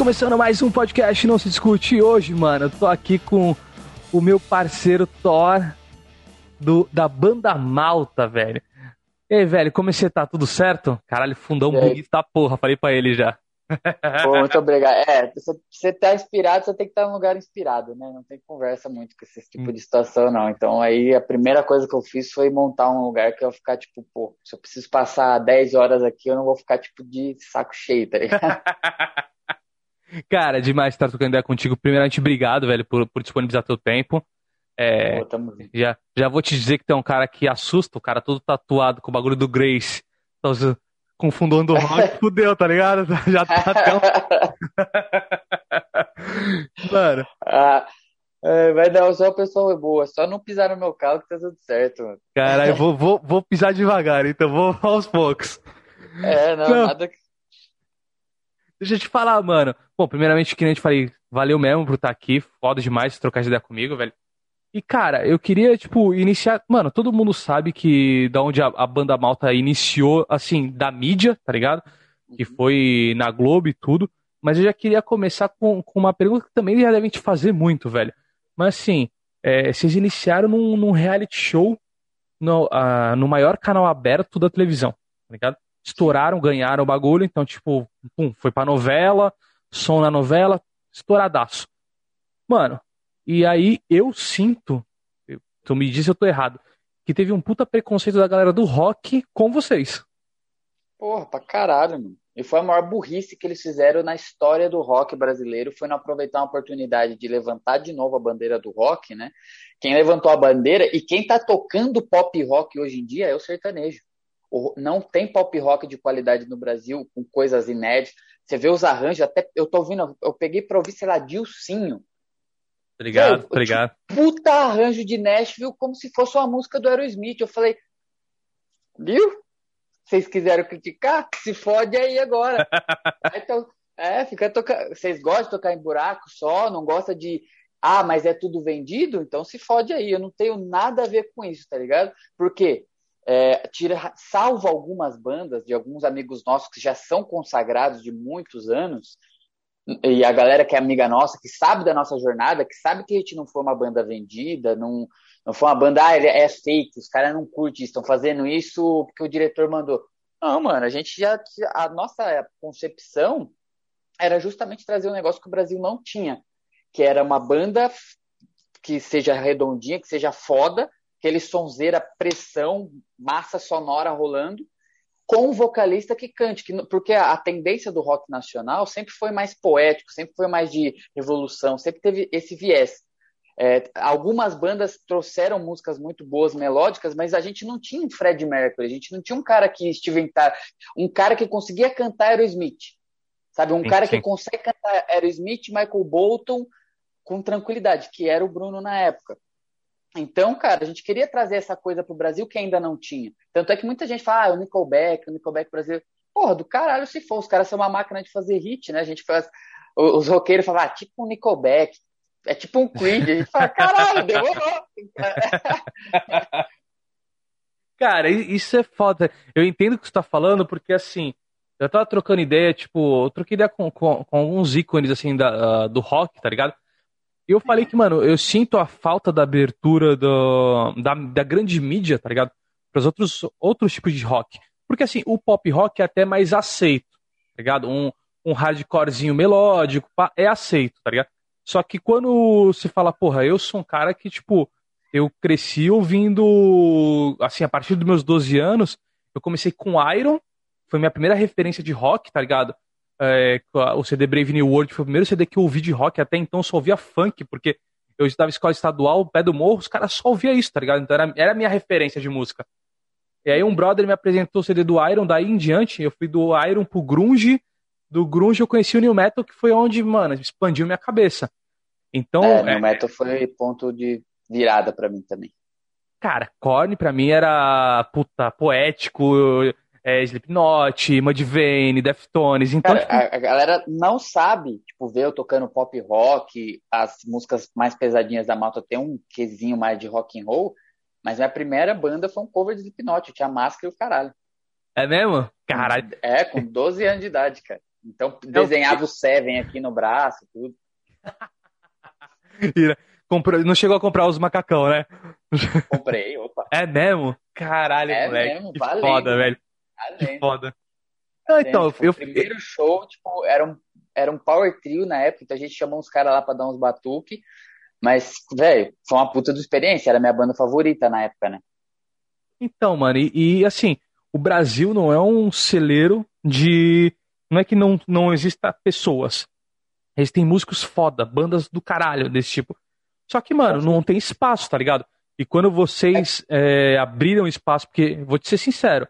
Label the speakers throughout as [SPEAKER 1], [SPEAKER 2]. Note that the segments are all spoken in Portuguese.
[SPEAKER 1] Começando mais um podcast Não Se Discute. Hoje, mano, eu tô aqui com o meu parceiro Thor do, da banda Malta, velho. E aí, velho, como você tá? Tudo certo? Caralho, fundão bonito da porra, falei pra ele já.
[SPEAKER 2] Pô, muito obrigado. É, você, você tá inspirado, você tem que estar num lugar inspirado, né? Não tem conversa muito com esse tipo de situação, não. Então, aí, a primeira coisa que eu fiz foi montar um lugar que eu ia ficar, tipo, pô, se eu preciso passar 10 horas aqui, eu não vou ficar, tipo, de saco cheio, tá ligado?
[SPEAKER 1] Cara, demais estar trocando ideia contigo. Primeiramente, obrigado, velho, por, por disponibilizar teu tempo. É,
[SPEAKER 2] Pô,
[SPEAKER 1] já, já vou te dizer que tem um cara que assusta, o cara todo tatuado com o bagulho do Grace. Então, com o fundão do rock, fudeu, tá ligado? Já tá até um... Mano.
[SPEAKER 2] Ah, é, vai dar só a pessoa boa, só não pisar no meu carro que tá tudo certo, mano.
[SPEAKER 1] Caralho, vou, vou, vou pisar devagar, então vou aos poucos.
[SPEAKER 2] É, não, não. nada que.
[SPEAKER 1] Deixa eu te falar, mano. Bom, primeiramente, que nem eu te falei, valeu mesmo por estar aqui. Foda demais trocar ideia comigo, velho. E, cara, eu queria, tipo, iniciar. Mano, todo mundo sabe que da onde a, a, banda malta iniciou, assim, da mídia, tá ligado? Que
[SPEAKER 2] Uhum.
[SPEAKER 1] foi na Globo e tudo. Mas eu já queria começar com, com uma pergunta que também já devem te fazer muito, velho. Mas, assim, é, vocês iniciaram num, num reality show no, ah, no maior canal aberto da televisão, tá ligado? Estouraram, ganharam o bagulho, então, tipo, pum, foi pra novela, som na novela, estouradaço. Mano, e aí eu sinto, tu me diz se eu tô errado, que teve um puta preconceito da galera do rock com vocês.
[SPEAKER 2] Porra, pra caralho, mano. E foi a maior burrice que eles fizeram na história do rock brasileiro, foi não aproveitar uma oportunidade de levantar de novo a bandeira do rock, né? Quem levantou a bandeira e quem tá tocando pop rock hoje em dia é o sertanejo. O- Não tem pop rock de qualidade no Brasil, com coisas inéditas. Você vê os arranjos, até eu tô ouvindo, eu peguei pra ouvir, sei lá, Dilcinho.
[SPEAKER 1] Obrigado,
[SPEAKER 2] Velho,
[SPEAKER 1] obrigado.
[SPEAKER 2] puta arranjo de Nashville como se fosse uma música do Aerosmith. Eu falei, viu? Vocês quiseram criticar? Se fode aí agora. então, é, fica tocando. Vocês gostam de tocar em buraco só? Não gosta de. Ah, mas é tudo vendido? Então se fode aí. Eu não tenho nada a ver com isso, tá ligado? Porque é, tira, salvo algumas bandas de alguns amigos nossos que já são consagrados de muitos anos, e a galera que é amiga nossa, que sabe da nossa jornada, que sabe que a gente não foi uma banda vendida, não, não foi uma banda, ah, é fake, os caras não curtem estão fazendo isso porque o diretor mandou. Não, mano, a gente já. A nossa concepção era justamente trazer um negócio que o Brasil não tinha, que era uma banda que seja redondinha, que seja foda, aquele sonzeira, pressão, massa sonora rolando, com um vocalista que cante, que, porque a, a, tendência do rock nacional sempre foi mais poético, sempre foi mais de revolução, sempre teve esse viés. É, algumas bandas trouxeram músicas muito boas, melódicas, mas a gente não tinha um Fred Mercury, a gente não tinha um cara que Steven Tyler, um cara que conseguia cantar Aerosmith, sabe? Um
[SPEAKER 1] Sim,
[SPEAKER 2] cara
[SPEAKER 1] sim.
[SPEAKER 2] que consegue cantar Aerosmith, Michael Bolton com tranquilidade, que era o Bruno na época. Então, cara, a gente queria trazer essa coisa pro Brasil que ainda não tinha. Tanto é que muita gente fala, ah, o Nickelback, o Nickelback brasileiro. Porra, do caralho se for, os caras são uma máquina de fazer hit, né? A gente faz. Os roqueiros falam, ah, tipo um Nickelback, é tipo um Creed. A gente fala, caralho, demorou.
[SPEAKER 1] Cara, isso é foda. Eu entendo o que você tá falando, porque assim, eu tava trocando ideia, tipo, eu troquei ideia com, com, com alguns ícones, assim, da, uh, do rock, tá ligado? Eu falei que, mano, eu sinto a falta da abertura do, da, da grande mídia, tá ligado? Para os outros, outros tipos de rock. Porque, assim, o pop rock é até mais aceito, tá ligado? Um, um hardcorezinho melódico, é aceito, tá ligado? Só que quando se fala, porra, eu sou um cara que, tipo, eu cresci ouvindo, assim, a partir dos meus 12 anos, eu comecei com Iron, foi minha primeira referência de rock, tá ligado? É, o CD Brave New World foi o primeiro CD que eu ouvi de rock, até então só ouvia funk, porque eu estava em escola estadual, pé do morro, os caras só ouviam isso, tá ligado? Então era, era a minha referência de música. E aí um brother me apresentou o CD do Iron, daí em diante, eu fui do Iron pro Grunge, do Grunge eu conheci o New Metal, que foi onde, mano, expandiu minha cabeça. Então.
[SPEAKER 2] É, New Metal foi ponto de virada para mim também.
[SPEAKER 1] Cara, Korn pra mim era, puta, poético, é, Slipknot, Mudvayne, Deftones. Então,
[SPEAKER 2] Cara, a, a, galera não sabe, tipo, ver eu tocando pop rock, as músicas mais pesadinhas da malta tem um quesinho mais de rock and roll, mas minha primeira banda foi um cover de Slipknot, eu tinha máscara e o caralho.
[SPEAKER 1] É mesmo? Caralho.
[SPEAKER 2] É, com 12 anos de idade, cara. Então desenhava o Seven aqui no braço, tudo.
[SPEAKER 1] Comprou, não chegou a comprar os macacão, né?
[SPEAKER 2] Comprei, opa.
[SPEAKER 1] É mesmo? Caralho, é moleque. Mesmo, que valendo, foda, velho. Que foda. Ah, então, eu...
[SPEAKER 2] O primeiro show, tipo, era um, era um power trio na época, então a gente chamou uns caras lá pra dar uns batuque. Mas, velho, foi uma puta de experiência, era minha banda favorita na época, né?
[SPEAKER 1] Então, mano, e, e, assim, o Brasil não é um celeiro de. Não é que não, não exista pessoas. Eles têm músicos foda, bandas do caralho desse tipo. Só que, mano, não tem espaço, tá ligado? E quando vocês é, abriram espaço, porque, vou te ser sincero,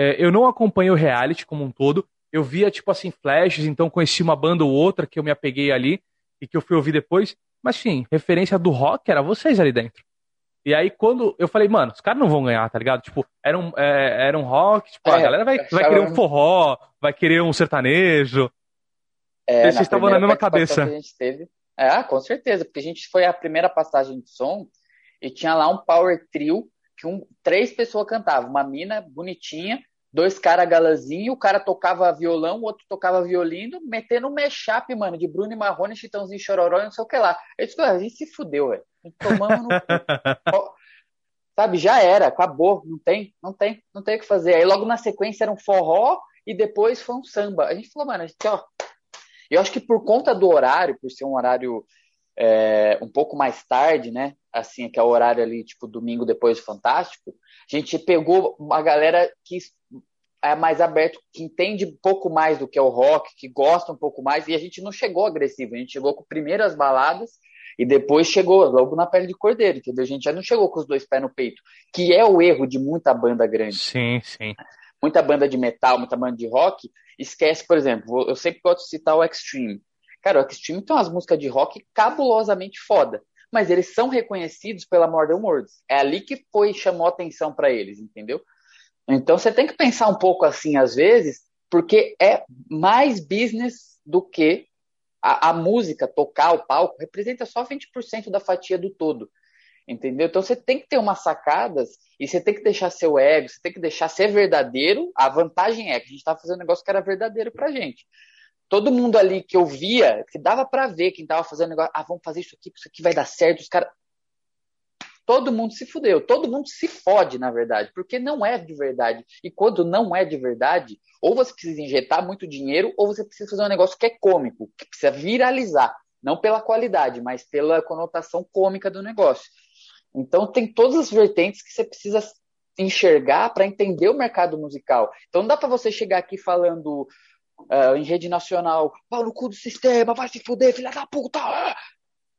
[SPEAKER 1] é, eu não acompanho o reality como um todo. Eu via, tipo assim, flashes, então conheci uma banda ou outra que eu me apeguei ali e que eu fui ouvir depois. Mas, sim, referência do rock era vocês ali dentro. E aí, quando eu falei, mano, os caras não vão ganhar, tá ligado? Tipo, era um, é, era um rock, tipo, é, a galera vai, vai querer um forró, vai querer um sertanejo. É, Vocês estavam na mesma cabeça.
[SPEAKER 2] Que a gente teve, é, com certeza, porque a gente foi a primeira passagem de som e tinha lá um power trio que um, três pessoas cantavam, uma mina bonitinha, dois caras galãzinho, o cara tocava violão, o outro tocava violino, metendo um mashup, mano, de Bruno e Marrone, Chitãozinho Chororó e não sei o que lá. Eu disse, a gente se fudeu, velho. Tomamos no Sabe, já era, acabou, não tem, não tem, não tem o que fazer. Aí logo na sequência era um forró e depois foi um samba. A gente falou, mano, a gente, ó, eu acho que por conta do horário, por ser um horário é, um pouco mais tarde, né? Assim, que é o horário ali, tipo, domingo depois do Fantástico, a gente pegou uma galera que é mais aberto, que entende um pouco mais do que é o rock, que gosta um pouco mais, e a gente não chegou agressivo, a gente chegou com primeiras baladas e depois chegou logo na pele de cordeiro, entendeu? A gente já não chegou com os dois pés no peito, que é o erro de muita banda grande.
[SPEAKER 1] Sim, sim.
[SPEAKER 2] Muita banda de metal, muita banda de rock, esquece, por exemplo, eu sempre gosto de citar o Extreme. Cara, o Extreme tem umas músicas de rock cabulosamente foda, mas eles são reconhecidos pela Modern Words. É ali que foi chamou atenção para eles, entendeu? Então você tem que pensar um pouco assim às vezes, porque é mais business do que a, a música, tocar o palco, representa só 20% da fatia do todo. Entendeu? Então você tem que ter umas sacadas e você tem que deixar seu ego, você tem que deixar ser verdadeiro. A vantagem é que a gente estava fazendo um negócio que era verdadeiro pra gente. Todo mundo ali que eu via, que dava para ver quem estava fazendo negócio, ah, vamos fazer isso aqui, isso aqui vai dar certo, os caras. Todo mundo se fudeu, todo mundo se fode, na verdade, porque não é de verdade. E quando não é de verdade, ou você precisa injetar muito dinheiro, ou você precisa fazer um negócio que é cômico, que precisa viralizar. Não pela qualidade, mas pela conotação cômica do negócio. Então tem todas as vertentes que você precisa enxergar para entender o mercado musical. Então não dá para você chegar aqui falando uh, em rede nacional, pau no cu do sistema, vai se fuder, filha da puta.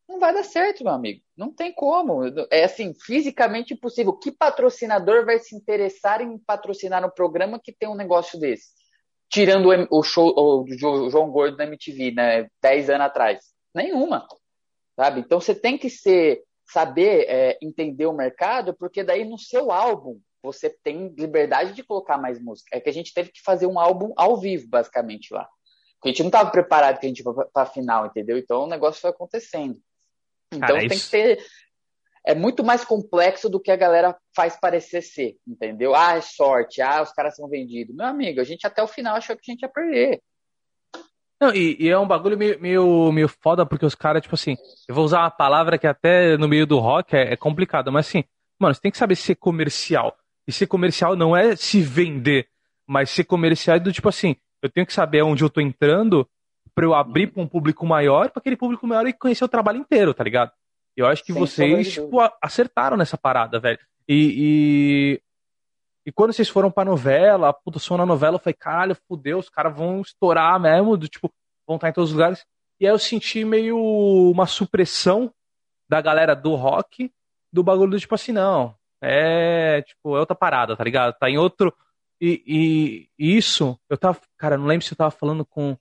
[SPEAKER 2] Não vai dar certo, meu amigo. Não tem como. É assim, fisicamente impossível. Que patrocinador vai se interessar em patrocinar um programa que tem um negócio desse? Tirando o show o João Gordo da MTV, né? 10 anos atrás. Nenhuma. Sabe? Então você tem que ser saber é, entender o mercado, porque daí no seu álbum você tem liberdade de colocar mais música. É que a gente teve que fazer um álbum ao vivo, basicamente, lá. Porque a gente não estava preparado que a gente ia para a final, entendeu? Então o negócio foi acontecendo. Então Cara, tem isso... que ter. É muito mais complexo do que a galera faz parecer ser, entendeu? Ah, é sorte, ah, os caras são vendidos. Meu amigo, a gente até o final achou que a gente ia perder.
[SPEAKER 1] Não, e, e, é um bagulho meio, meio, meio foda, porque os caras, tipo assim, eu vou usar uma palavra que até no meio do rock é, é complicada, mas assim, mano, você tem que saber ser comercial. E ser comercial não é se vender, mas ser comercial é do tipo assim, eu tenho que saber onde eu tô entrando para eu abrir para um público maior, para aquele público maior e conhecer o trabalho inteiro, tá ligado? Eu acho que Sem vocês tipo, acertaram nessa parada, velho. E, e, e quando vocês foram pra novela, a som na novela, eu falei, caralho, fudeu, os caras vão estourar mesmo, do, tipo, vão estar em todos os lugares. E aí eu senti meio uma supressão da galera do rock, do bagulho do tipo assim, não, é, tipo, é outra parada, tá ligado? Tá em outro. E, e, isso, eu tava, cara, não lembro se eu tava falando com.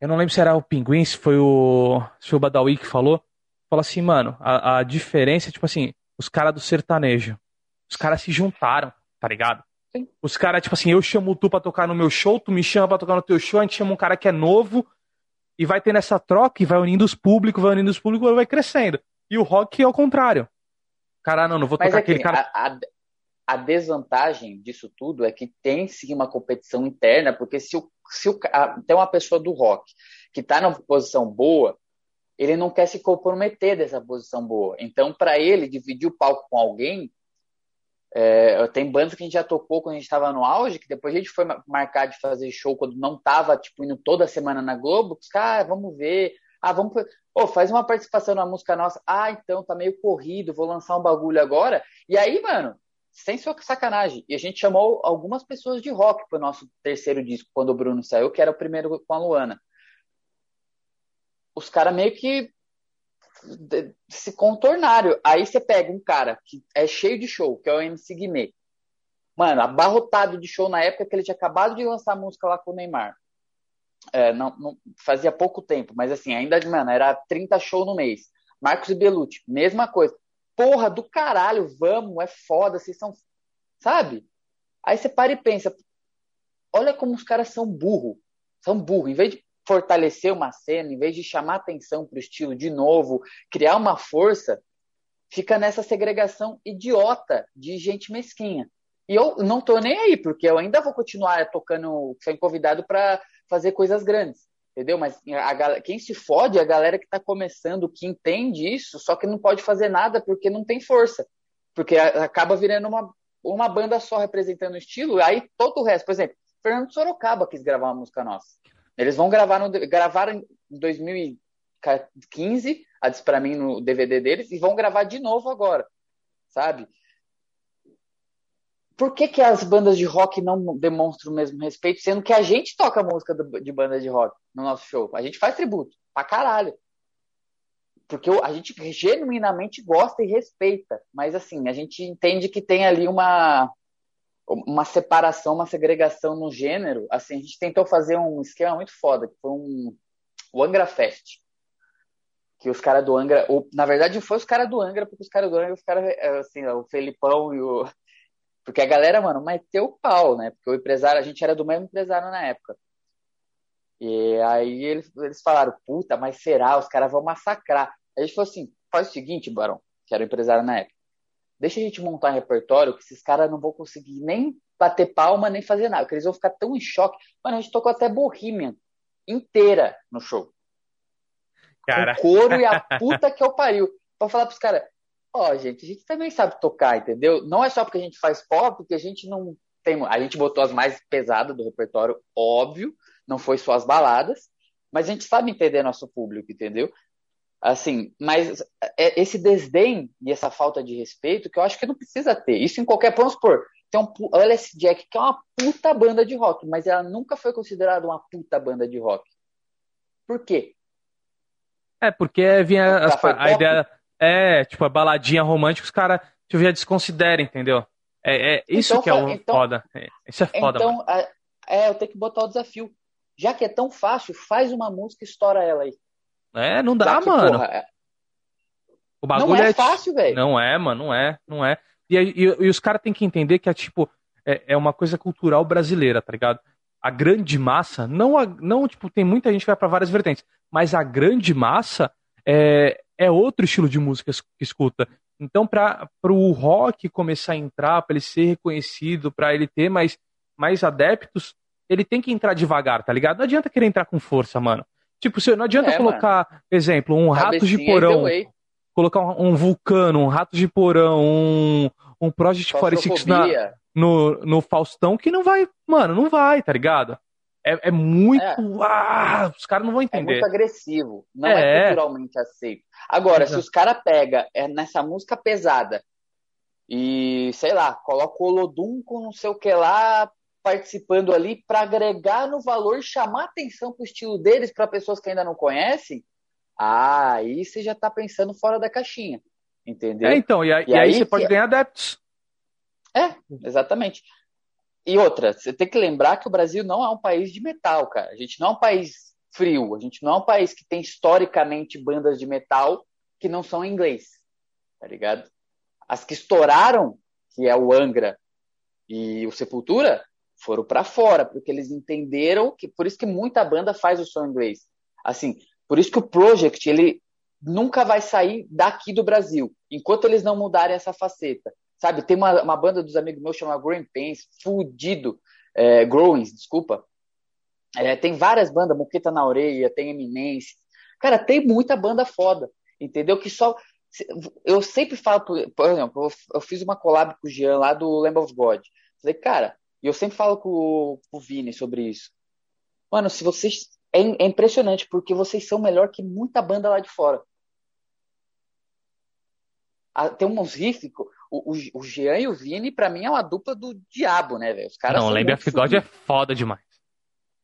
[SPEAKER 1] Eu não lembro se era o Pinguim, se foi o, se foi o Badawi que falou. Falou assim, mano, a, a diferença, tipo assim, os caras do sertanejo os caras se juntaram, tá ligado? Sim. Os caras, tipo assim, eu chamo tu pra tocar no meu show, tu me chama pra tocar no teu show, a gente chama um cara que é novo e vai ter nessa troca e vai unindo os públicos, vai unindo os públicos e vai crescendo. E o rock é o contrário. Cara, não, não vou Mas tocar é aquele cara.
[SPEAKER 2] A, a, a desvantagem disso tudo é que tem sim uma competição interna, porque se, o, se o, a, tem uma pessoa do rock que está numa posição boa, ele não quer se comprometer dessa posição boa. Então, para ele dividir o palco com alguém, é, tem bandas que a gente já tocou quando a gente estava no auge, que depois a gente foi marcar de fazer show quando não estava tipo, indo toda semana na Globo, que os caras, ah, vamos ver, ah, vamos. Oh, faz uma participação na música nossa. Ah, então tá meio corrido, vou lançar um bagulho agora. E aí, mano, sem sacanagem. E a gente chamou algumas pessoas de rock pro nosso terceiro disco, quando o Bruno saiu, que era o primeiro com a Luana. Os caras meio que se contornaram. Aí você pega um cara que é cheio de show, que é o MC Guimê. Mano, abarrotado de show na época que ele tinha acabado de lançar música lá com o Neymar. É, não, não, fazia pouco tempo, mas assim, ainda, mano, era 30 shows no mês. Marcos e Belucci, mesma coisa. Porra do caralho, vamos, é foda, vocês são. Sabe? Aí você para e pensa, olha como os caras são burro. São burro. Em vez de fortalecer uma cena, em vez de chamar atenção pro estilo de novo, criar uma força, fica nessa segregação idiota de gente mesquinha. E eu não tô nem aí, porque eu ainda vou continuar tocando, sendo convidado para fazer coisas grandes, entendeu? Mas a, quem se fode é a galera que está começando, que entende isso, só que não pode fazer nada porque não tem força. Porque acaba virando uma, uma banda só representando o estilo, aí todo o resto, por exemplo, Fernando Sorocaba quis gravar uma música nossa. Eles vão gravar no, gravaram em 2015, a para mim no DVD deles, e vão gravar de novo agora, sabe? Por que, que as bandas de rock não demonstram o mesmo respeito, sendo que a gente toca música de banda de rock no nosso show? A gente faz tributo, pra caralho. Porque a gente genuinamente gosta e respeita, mas assim, a gente entende que tem ali uma, uma separação, uma segregação no gênero. Assim, a gente tentou fazer um esquema muito foda, que foi um, o Angra Fest. Que os caras do Angra, ou, na verdade foi os caras do Angra, porque os caras do Angra, os caras, assim, o Felipão e o, porque a galera, mano, meteu o pau, né? Porque o empresário, a gente era do mesmo empresário na época. E aí eles, eles falaram, puta, mas será? Os caras vão massacrar. A gente falou assim, faz o seguinte, Barão, que era o empresário na época. Deixa a gente montar um repertório que esses caras não vão conseguir nem bater palma, nem fazer nada, porque eles vão ficar tão em choque. Mano, a gente tocou até Bohemian inteira no show. Cara. O couro e a puta que eu pariu. Pra falar pros caras, Ó, gente, a gente também sabe tocar, entendeu? Não é só porque a gente faz pop que a gente não tem. A gente botou as mais pesadas do repertório, óbvio, não foi só as baladas, mas a gente sabe entender nosso público, entendeu? Assim, mas é esse desdém e essa falta de respeito que eu acho que não precisa ter. Isso em qualquer. Vamos supor, tem um LS Jack, que é uma puta banda de rock, mas ela nunca foi considerada uma puta banda de rock. Por quê?
[SPEAKER 1] É, porque vinha a, a ideia é, tipo, a baladinha romântica, os caras tipo, já desconsideram, entendeu? É, é isso então, que é o então, foda. É, isso é foda.
[SPEAKER 2] Então, é, é, eu tenho que botar o desafio. Já que é tão fácil, faz uma música e estoura ela aí.
[SPEAKER 1] É, não dá, que, mano. Porra, é...
[SPEAKER 2] O bagulho não é, é fácil, velho.
[SPEAKER 1] Não é, mano, não é, não é. E, e, e os caras têm que entender que é tipo, é, é, uma coisa cultural brasileira, tá ligado? A grande massa, não, a, não tipo, tem muita gente que vai para várias vertentes, mas a grande massa é, é outro estilo de música que escuta. Então, para o rock começar a entrar, para ele ser reconhecido, para ele ter mais, mais adeptos, ele tem que entrar devagar, tá ligado? Não adianta querer entrar com força, mano. Tipo, não adianta é, colocar, mano. exemplo, um rato de porão, colocar um, um, vulcano, um rato de porão, um, um Project 46 na, no, no Faustão, que não vai, mano, não vai, tá ligado? É, é muito. É. Ah, os caras não vão entender.
[SPEAKER 2] É muito agressivo. Não é, é culturalmente aceito. Agora, Exato. se os caras pegam é, nessa música pesada e, sei lá, coloca o Olodum com não sei o que lá participando ali para agregar no valor e chamar atenção pro estilo deles para pessoas que ainda não conhecem, ah, aí você já tá pensando fora da caixinha. Entendeu?
[SPEAKER 1] É, então, e, aí, e aí você pode ganhar adeptos.
[SPEAKER 2] É, exatamente. E outra, você tem que lembrar que o Brasil não é um país de metal, cara. A gente não é um país frio. A gente não é um país que tem historicamente bandas de metal que não são em inglês. Tá ligado? As que estouraram, que é o Angra e o Sepultura, foram para fora, porque eles entenderam que por isso que muita banda faz o som inglês. Assim, por isso que o Project ele nunca vai sair daqui do Brasil, enquanto eles não mudarem essa faceta. Sabe, tem uma, uma banda dos amigos meus chamada Growing Pains, fudido. É, Growings, desculpa. É, tem várias bandas, Moqueta na Orelha, tem Eminence. Cara, tem muita banda foda, entendeu? Que só. Eu sempre falo, por, por exemplo, eu, eu, fiz uma collab com o Jean lá do Lamb of God. Falei, cara, e eu sempre falo com, com o Vini sobre isso. Mano, se vocês. É, é impressionante, porque vocês são melhor que muita banda lá de fora. Ah, tem uns riffs o, o, o Jean e o Vini, pra mim, é uma dupla do diabo, né, velho? Os caras
[SPEAKER 1] Não,
[SPEAKER 2] muito
[SPEAKER 1] of God é foda demais.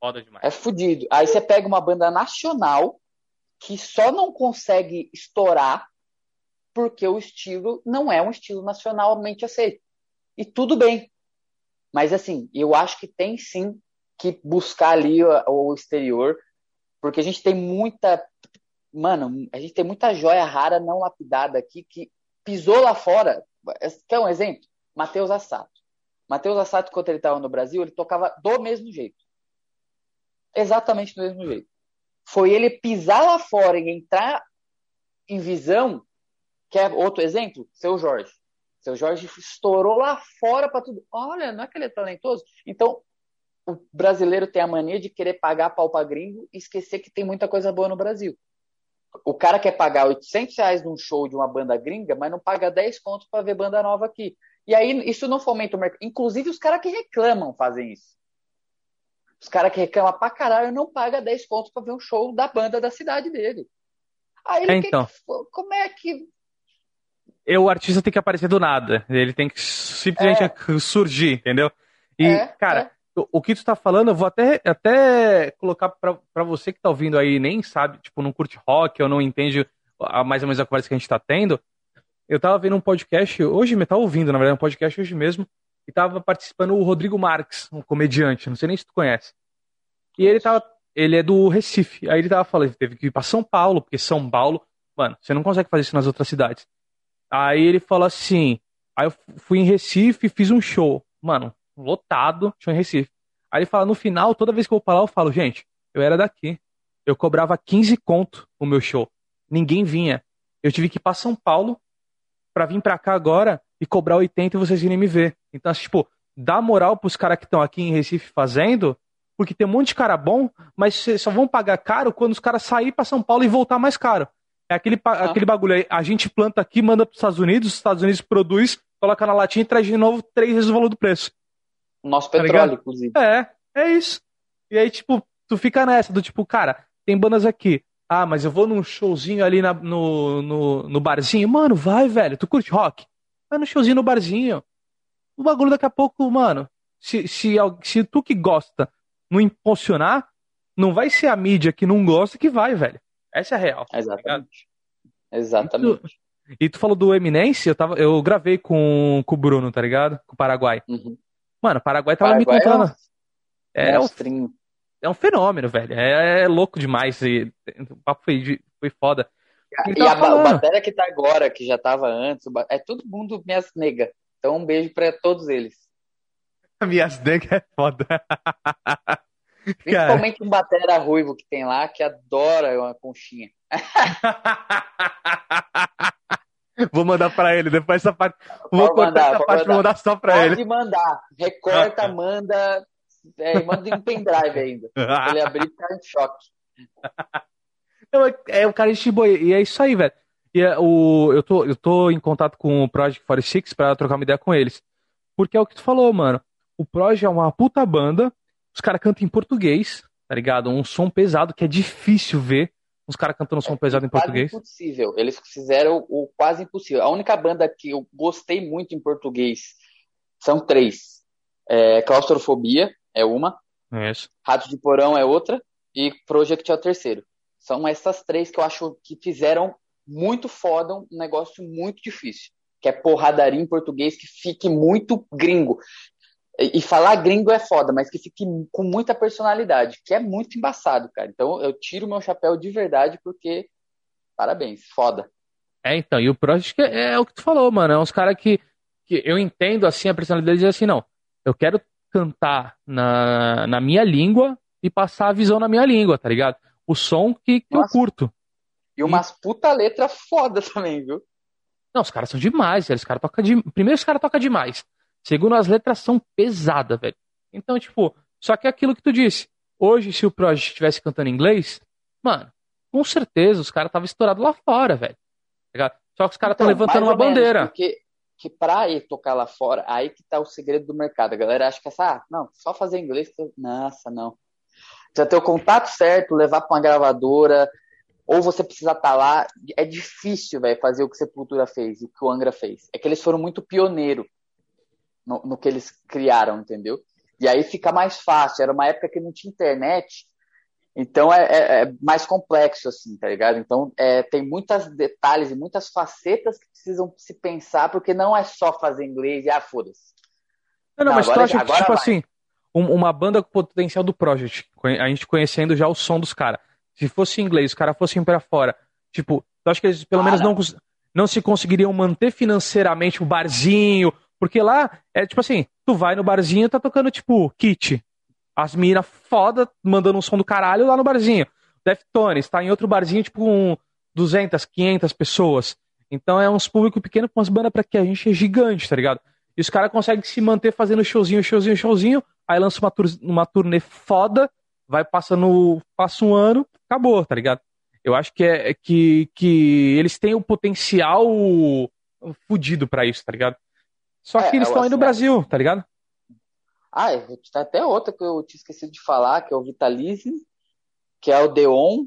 [SPEAKER 1] Foda demais.
[SPEAKER 2] É fudido. Aí você pega uma banda nacional que só não consegue estourar porque o estilo não é um estilo nacionalmente aceito. E tudo bem. Mas assim, eu acho que tem sim que buscar ali o, o exterior, porque a gente tem muita. Mano, a gente tem muita joia rara não lapidada aqui que pisou lá fora. Quer um exemplo? Matheus Assato. Matheus Assato, quando ele estava no Brasil, ele tocava do mesmo jeito. Exatamente do mesmo jeito. Foi ele pisar lá fora e entrar em visão. Quer outro exemplo? Seu Jorge. Seu Jorge estourou lá fora para tudo. Olha, não é que ele é talentoso? Então, o brasileiro tem a mania de querer pagar pau pra gringo e esquecer que tem muita coisa boa no Brasil. O cara quer pagar 800 reais num show de uma banda gringa, mas não paga 10 contos para ver banda nova aqui. E aí isso não fomenta o mercado. Inclusive os caras que reclamam fazem isso. Os caras que reclamam pra caralho não pagam 10 contos pra ver um show da banda da cidade dele. Aí
[SPEAKER 1] É,
[SPEAKER 2] que-
[SPEAKER 1] então.
[SPEAKER 2] como é que.
[SPEAKER 1] E o artista tem que aparecer do nada. Ele tem que simplesmente surgir, entendeu? E,
[SPEAKER 2] É,
[SPEAKER 1] cara, o, que tu tá falando, eu vou até, até colocar pra você que tá ouvindo aí nem sabe, tipo, não curte rock ou não entende a, mais ou menos a conversa que a gente tá tendo. Eu tava vendo um podcast, hoje, eu tava ouvindo, na verdade, um podcast hoje mesmo, e tava participando o Rodrigo Marques, um comediante, não sei nem se tu conhece. E ele tava, ele é do Recife, aí ele tava falando, ele teve que ir pra São Paulo, porque São Paulo, mano, você não consegue fazer isso nas outras cidades. Aí ele falou assim, aí eu fui em Recife e fiz um show, mano, lotado, show em Recife. Aí ele fala, no final, toda vez que eu vou pra lá, eu falo, gente, eu era daqui. Eu cobrava 15 conto o meu show. Ninguém vinha. Eu tive que ir pra São Paulo pra vir pra cá agora e cobrar 80 e vocês virem me ver. Então, assim, tipo, dá moral pros caras que estão aqui em Recife fazendo, porque tem um monte de cara bom, mas vocês só vão pagar caro quando os caras saírem pra São Paulo e voltar mais caro. É aquele,
[SPEAKER 2] Ah.
[SPEAKER 1] aquele bagulho aí, a gente planta aqui, manda pros Estados Unidos, os Estados Unidos produz, coloca na latinha e traz de novo três vezes o valor do preço.
[SPEAKER 2] Nosso
[SPEAKER 1] Tá
[SPEAKER 2] petróleo,
[SPEAKER 1] ligado?
[SPEAKER 2] inclusive.
[SPEAKER 1] É, é isso. E aí, tipo, tu fica nessa, do tipo, cara, tem bandas aqui. Ah, mas eu vou num showzinho ali na- no, no, no barzinho. Mano, vai, velho. Tu curte rock? Vai no showzinho no barzinho. O bagulho daqui a pouco, mano. Se, se, se tu que gosta não impulsionar, não vai ser a mídia que não gosta que vai, velho. Essa é a real.
[SPEAKER 2] Exatamente. Exatamente.
[SPEAKER 1] E tu falou do Eminence, eu, tava, eu gravei com, com o Bruno, tá ligado? Com o Paraguai.
[SPEAKER 2] Uhum.
[SPEAKER 1] Mano, o Paraguai tava
[SPEAKER 2] Paraguai
[SPEAKER 1] me contando.
[SPEAKER 2] é um
[SPEAKER 1] É, um é um fenômeno, velho. É, é louco demais. E, o papo foi, foi foda.
[SPEAKER 2] E a o. Batera que tá agora, que já tava antes, é todo mundo minhas nega. Então um beijo pra todos eles.
[SPEAKER 1] Minhas negas é foda. Cara,
[SPEAKER 2] Principalmente um Batera ruivo que tem lá, que adora uma conchinha.
[SPEAKER 1] vou mandar pra ele depois essa parte. Vou
[SPEAKER 2] Pode
[SPEAKER 1] cortar
[SPEAKER 2] mandar,
[SPEAKER 1] essa
[SPEAKER 2] pode
[SPEAKER 1] parte pra
[SPEAKER 2] mandar.
[SPEAKER 1] mandar só pra
[SPEAKER 2] Pode
[SPEAKER 1] ele.
[SPEAKER 2] mandar. Recorta, manda. É, manda em pendrive ainda. Ele abrir e ficar em choque.
[SPEAKER 1] Não, é- É o cara de boa. E é isso aí, velho. E é o, eu, tô, eu tô em contato com o Project 46 pra trocar uma ideia com eles. Porque é o que tu falou, mano. O Project é uma puta banda. Os caras cantam em português, tá ligado? Um som pesado que é difícil ver. Os caras cantando som pesado em
[SPEAKER 2] Quase
[SPEAKER 1] português.
[SPEAKER 2] impossível. Eles fizeram o quase impossível. A única banda que eu gostei muito em português são três. É, Claustrofobia é uma,
[SPEAKER 1] Isso.
[SPEAKER 2] Rato de Porão é outra e Project é o terceiro. São essas três que eu acho que fizeram muito foda um negócio muito difícil. Que é porradaria em português que fique muito gringo. E, e falar gringo é foda, mas que fique com muita personalidade, que é muito embaçado, cara. Então eu tiro meu chapéu de verdade porque parabéns, foda.
[SPEAKER 1] É, então, e o Project é, é o que tu falou, mano. É uns caras que, que eu entendo assim a personalidade deles assim, não. Eu quero cantar na, na minha língua e passar a visão na minha língua, tá ligado? O som que, que eu curto.
[SPEAKER 2] E umas puta letra foda também, viu?
[SPEAKER 1] Não, os caras são demais. Os caras tocam de... Primeiro, os caras tocam demais. Segundo, as letras são pesadas, velho. Então, tipo, só que é aquilo que tu disse. Hoje, se o Project estivesse cantando em inglês, mano, com certeza os caras estavam estourados lá fora, velho. Tá só que os caras estão então, levantando uma bandeira.
[SPEAKER 2] Menos, porque que pra ir tocar lá fora, aí que tá o segredo do mercado. A galera acha que é essa, ah, não, só fazer inglês. Nossa, não. Já ter o contato certo, levar pra uma gravadora, ou você precisa estar tá lá. É difícil, velho, fazer o que Sepultura fez, o que o Angra fez. É que eles foram muito pioneiro no, no que eles criaram, entendeu? E aí fica mais fácil. Era uma época que não tinha internet, então é, é, é, mais complexo, assim, tá ligado? Então é, tem muitos detalhes e muitas facetas que precisam se pensar, porque não é só fazer inglês e ah, foda-se.
[SPEAKER 1] Não, não, não, mas agora, tu acha que, tipo vai. assim, um, uma banda com potencial do Project, a gente conhecendo já o som dos caras, se fosse inglês, os caras fossem para fora, tipo, tu acha que eles pelo ah, menos não. não, não se conseguiriam manter financeiramente o barzinho, porque lá é tipo assim, tu vai no barzinho tá tocando tipo kit, as minas foda mandando um som do caralho lá no barzinho. Deftones tá em outro barzinho, tipo, com 200, 500 pessoas. Então é uns público pequeno com umas bandas pra que a gente é gigante, tá ligado? E os caras conseguem se manter fazendo showzinho, showzinho, showzinho, aí lança uma, tur uma turnê foda, vai passando, passa um ano, acabou, tá ligado? Eu acho que é que, que eles têm o potencial fudido para isso, tá ligado? Só que é, eles estão aí no Brasil, tá ligado?
[SPEAKER 2] Ah, tem até outra que eu tinha esquecido de falar, que é o Vitalize, que é o Deon,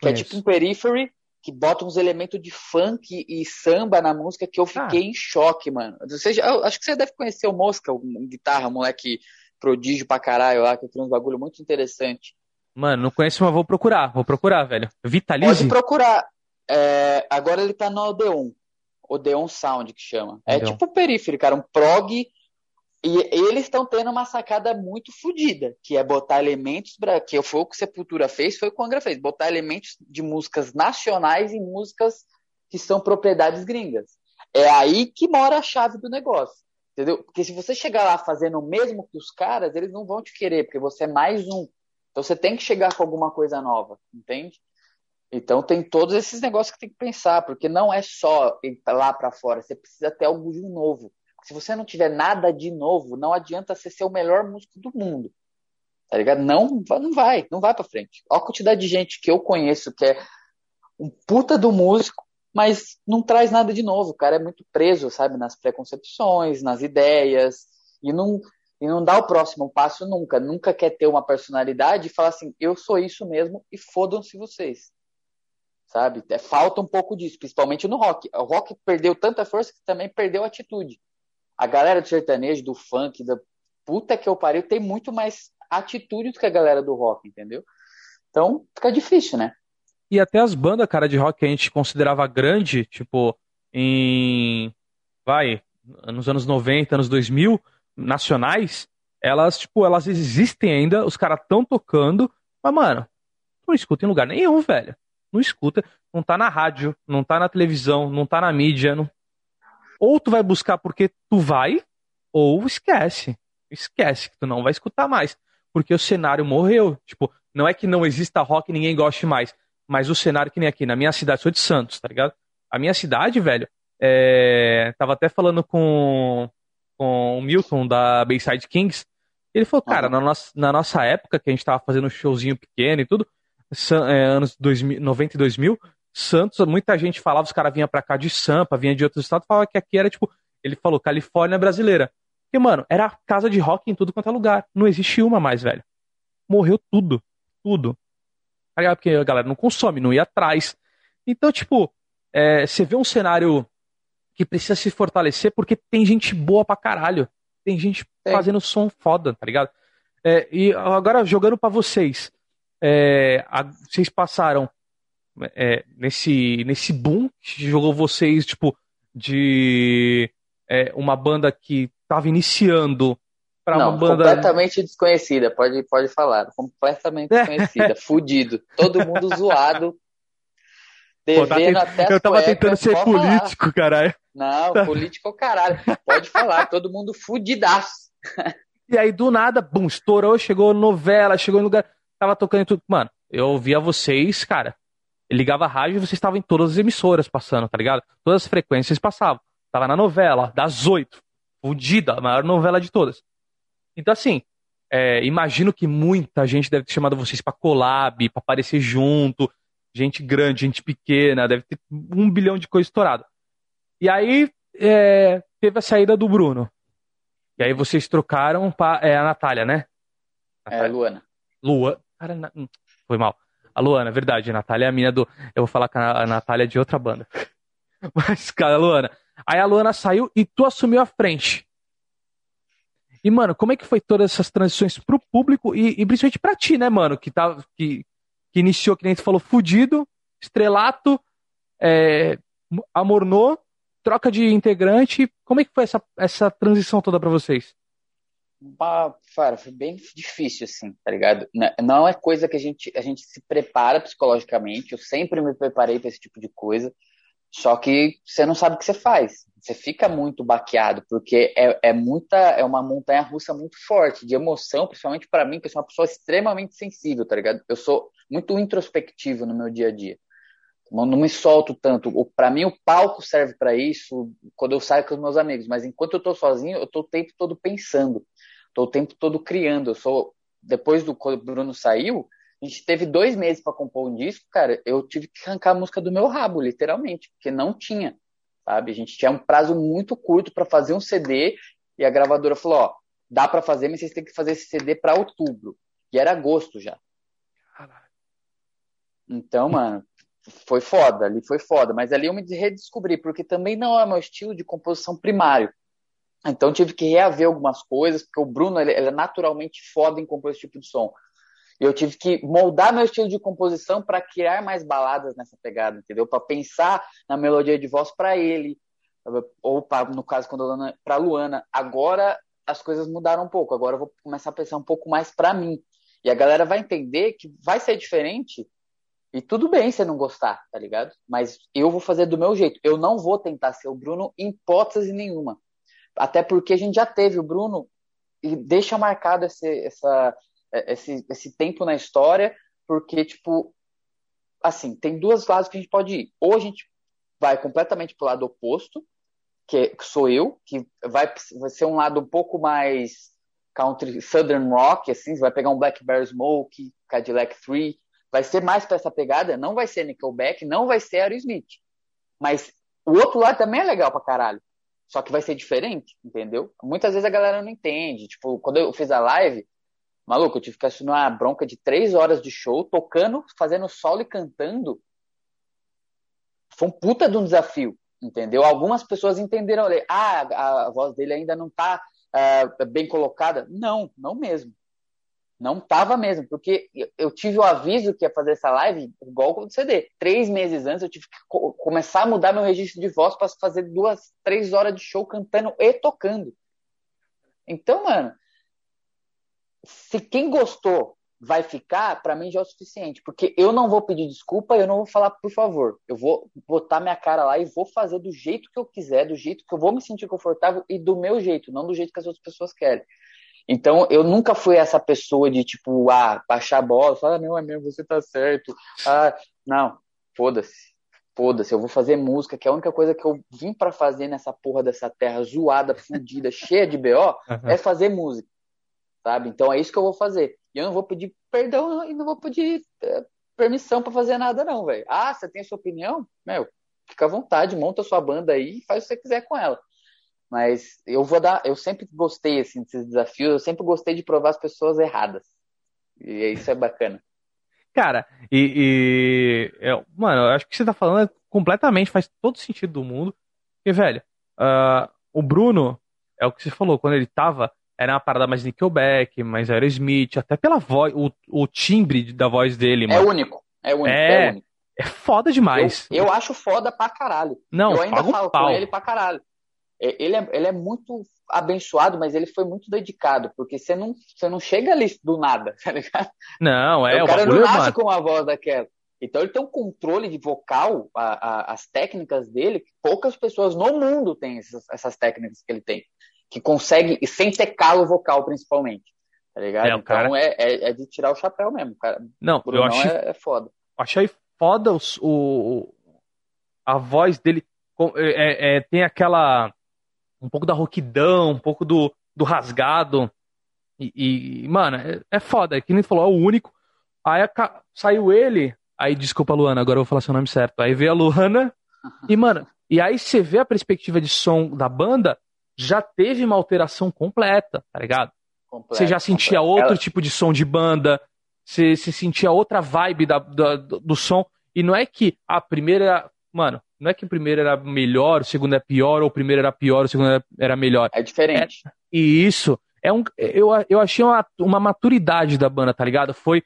[SPEAKER 2] que é tipo um periphery, que bota uns elementos de funk e samba na música que eu fiquei ah. em choque, mano. Você já, acho que você deve conhecer o Mosca, o guitarra, moleque prodígio pra caralho lá, que tem uns bagulho muito interessante.
[SPEAKER 1] Mano, não conheço, mas vou procurar, vou procurar, velho. Vitalize?
[SPEAKER 2] Pode procurar. É, agora ele tá no Odeon. Odeon Sound, que chama. É tipo um periphery, cara, um prog e eles estão tendo uma sacada muito fodida, que é botar elementos, que foi o que Sepultura fez, foi o que o Angra fez, botar elementos de músicas nacionais em músicas que são propriedades gringas. É aí que mora a chave do negócio, entendeu? Porque se você chegar lá fazendo o mesmo que os caras, eles não vão te querer, porque você é mais um. Então você tem que chegar com alguma coisa nova, entende? Então tem todos esses negócios que tem que pensar, porque não é só ir lá para fora, você precisa ter algo de novo. Se você não tiver nada de novo, não adianta você ser o melhor músico do mundo. Tá ligado? Não, não vai, não vai para frente. Olha a quantidade de gente que eu conheço que é um puta do músico, mas não traz nada de novo. O cara é muito preso, sabe, nas preconcepções, nas ideias, e não, e não dá o próximo passo nunca. Nunca quer ter uma personalidade e falar assim: eu sou isso mesmo e fodam-se vocês. Sabe? É, falta um pouco disso, principalmente no rock. O rock perdeu tanta força que também perdeu atitude a galera do sertanejo, do funk, da puta que eu pariu, tem muito mais atitude do que a galera do rock, entendeu? Então fica difícil, né?
[SPEAKER 1] E até as bandas, cara, de rock que a gente considerava grande, tipo, em. Vai, nos anos 90, anos 2000, nacionais, elas, tipo, elas existem ainda, os caras estão tocando, mas, mano, não escuta em lugar nenhum, velho. Não escuta, não tá na rádio, não tá na televisão, não tá na mídia, não ou tu vai buscar porque tu vai, ou esquece. Esquece que tu não vai escutar mais. Porque o cenário morreu. Tipo, não é que não exista rock e ninguém goste mais. Mas o cenário que nem aqui, na minha cidade, sou de Santos, tá ligado? A minha cidade, velho, é... tava até falando com, com o Milton da Bayside Kings. Ele falou, cara, na, nossa, na nossa época, que a gente tava fazendo um showzinho pequeno e tudo, é, anos 2000, 90 e 2000, Santos, muita gente falava, os caras vinham pra cá de Sampa, vinha de outros estados, falava que aqui era tipo, ele falou, Califórnia brasileira. Porque, mano, era casa de rock em tudo quanto é lugar. Não existe uma mais, velho. Morreu tudo. Tudo. Porque a galera não consome, não ia atrás. Então, tipo, é, você vê um cenário que precisa se fortalecer porque tem gente boa pra caralho. Tem gente é. fazendo som foda, tá ligado? É, e agora, jogando para vocês. É, a, vocês passaram é, nesse, nesse boom que jogou vocês, tipo, de é, uma banda que estava iniciando para uma banda.
[SPEAKER 2] Completamente desconhecida, pode, pode falar. Completamente é. desconhecida, fudido. Todo mundo zoado.
[SPEAKER 1] Devendo Pô, tá até Eu tava tentando ser político, falar. caralho.
[SPEAKER 2] Não, tá. político é caralho. Pode falar, todo mundo fudidaço.
[SPEAKER 1] E aí, do nada, bum, estourou, chegou novela, chegou em lugar. Tava tocando tudo. Mano, eu ouvia vocês, cara, Ele ligava a rádio e você estava em todas as emissoras passando, tá ligado? Todas as frequências passavam. Tava na novela, das oito. Fudida, a maior novela de todas. Então, assim, é, imagino que muita gente deve ter chamado vocês pra collab, pra aparecer junto. Gente grande, gente pequena, deve ter um bilhão de coisas estourado. E aí, é, teve a saída do Bruno. E aí vocês trocaram pra, é, a Natália, né?
[SPEAKER 2] Natália. É, Luana.
[SPEAKER 1] Lua. Cara. Hum, foi mal. A Luana, verdade. A Natália é a mina do. Eu vou falar com a Natália de outra banda. Mas, cara, a Luana. Aí a Luana saiu e tu assumiu a frente. E, mano, como é que foi todas essas transições pro público e, e principalmente pra ti, né, mano? Que, tá, que, que iniciou, que nem tu falou, fudido, estrelato, é, amornou, troca de integrante. Como é que foi essa, essa transição toda para vocês?
[SPEAKER 2] Bah, cara, foi bem difícil, assim, tá ligado? Não é coisa que a gente, a gente se prepara psicologicamente. Eu sempre me preparei para esse tipo de coisa. Só que você não sabe o que você faz. Você fica muito baqueado, porque é, é muita, é uma montanha russa muito forte, de emoção, principalmente para mim, que eu sou uma pessoa extremamente sensível, tá ligado? Eu sou muito introspectivo no meu dia a dia. Não, me solto tanto. Para mim, o palco serve para isso quando eu saio com os meus amigos, mas enquanto eu tô sozinho, eu tô o tempo todo pensando, tô o tempo todo criando. Eu sou, depois do quando o Bruno saiu, a gente teve dois meses para compor um disco, cara. Eu tive que arrancar a música do meu rabo, literalmente, porque não tinha, sabe? A gente tinha um prazo muito curto para fazer um CD e a gravadora falou: ó, dá para fazer, mas vocês têm que fazer esse CD para outubro. E era agosto já. Então, mano, foi foda, ali foi foda. Mas ali eu me redescobri, porque também não é meu estilo de composição primário. Então tive que reaver algumas coisas, porque o Bruno ele, ele é naturalmente foda em compor esse tipo de som. E eu tive que moldar meu estilo de composição para criar mais baladas nessa pegada, entendeu? Para pensar na melodia de voz para ele, ou pra, no caso quando para Luana. Agora as coisas mudaram um pouco. Agora eu vou começar a pensar um pouco mais para mim. E a galera vai entender que vai ser diferente. E tudo bem você não gostar, tá ligado? Mas eu vou fazer do meu jeito. Eu não vou tentar ser o Bruno em hipótese nenhuma. Até porque a gente já teve o Bruno e deixa marcado esse, essa, é, esse, esse tempo na história, porque, tipo, assim, tem duas lados que a gente pode ir. Ou a gente vai completamente pro lado oposto, que, é, sou eu, que vai, vai ser um lado um pouco mais country, southern rock, assim, você vai pegar um Blackberry Smoke, Cadillac 3, vai ser mais para essa pegada, não vai ser Nickelback, não vai ser Aerosmith. Mas o outro lado também é legal pra caralho. Só que vai ser diferente, entendeu? Muitas vezes a galera não entende. Tipo, quando eu fiz a live, Maluco, eu tive que assumir uma bronca de três horas de show, tocando, fazendo solo e cantando. Foi um puta de um desafio, entendeu? Algumas pessoas entenderam, ah, a voz dele ainda não tá uh, bem colocada. Não, não mesmo. Não tava mesmo, porque eu tive o aviso que ia fazer essa live igual com o CD. Três meses antes eu tive que co começar a mudar meu registro de voz para fazer duas, três horas de show cantando e tocando. Então, mano, se quem gostou vai ficar, para mim já é o suficiente. Porque eu não vou pedir desculpa, eu não vou falar por favor. Eu vou botar minha cara lá e vou fazer do jeito que eu quiser, do jeito que eu vou me sentir confortável e do meu jeito, não do jeito que as outras pessoas querem. Então, eu nunca fui essa pessoa de, tipo, ah, baixar a bola, falar, ah, não, é mesmo, você tá certo. Ah, não, foda-se. Foda-se, eu vou fazer música, que é a única coisa que eu vim para fazer nessa porra dessa terra zoada, fudida, cheia de BO, uhum. é fazer música sabe? Então é isso que eu vou fazer. E eu não vou pedir perdão e não vou pedir é, permissão para fazer nada, não, velho. Ah, você tem a sua opinião? Meu, fica à vontade, monta a sua banda aí e faz o que você quiser com ela. Mas eu vou dar, eu sempre gostei assim desses desafios, eu sempre gostei de provar as pessoas erradas. E isso é bacana.
[SPEAKER 1] Cara, e, e eu, mano, eu acho que você tá falando completamente, faz todo sentido do mundo. Porque, velho, uh, o Bruno, é o que você falou, quando ele tava era uma parada mais Nickelback, mais Aerosmith, até pela voz, o, o timbre da voz dele,
[SPEAKER 2] é mano. É único, é único, é, é único.
[SPEAKER 1] É foda demais.
[SPEAKER 2] Eu, eu, acho foda pra caralho.
[SPEAKER 1] Não,
[SPEAKER 2] eu ainda falo com ele pra caralho. Ele é, ele é muito abençoado, mas ele foi muito dedicado, porque você não, você não chega ali do nada, tá ligado?
[SPEAKER 1] Não, é
[SPEAKER 2] o, o cara não nasce mano. com uma voz daquela. Então ele tem um controle de vocal, a, a, as técnicas dele, que poucas pessoas no mundo têm essas, essas técnicas que ele tem que consegue, e sem ter calo vocal, principalmente. Tá ligado? É, então cara... é, é, é, de tirar o chapéu mesmo, cara.
[SPEAKER 1] Não, eu achei,
[SPEAKER 2] é, é foda.
[SPEAKER 1] Achei foda o, o a voz dele é, é, tem aquela um pouco da roquidão, um pouco do, do rasgado. E, e mano, é, é foda. É que nem falou, é o único. Aí a, saiu ele. Aí, desculpa, Luana, agora eu vou falar seu nome certo. Aí veio a Luana. E, mano, e aí você vê a perspectiva de som da banda, já teve uma alteração completa, tá ligado? Completo, você já sentia completo. outro Ela... tipo de som de banda, você, você sentia outra vibe da, da, do som. E não é que a primeira. Mano, não é que o primeiro era melhor, o segundo é pior, ou o primeiro era pior, o segundo era melhor.
[SPEAKER 2] É diferente. É,
[SPEAKER 1] e isso é um. Eu, eu achei uma, uma maturidade da banda, tá ligado? Foi.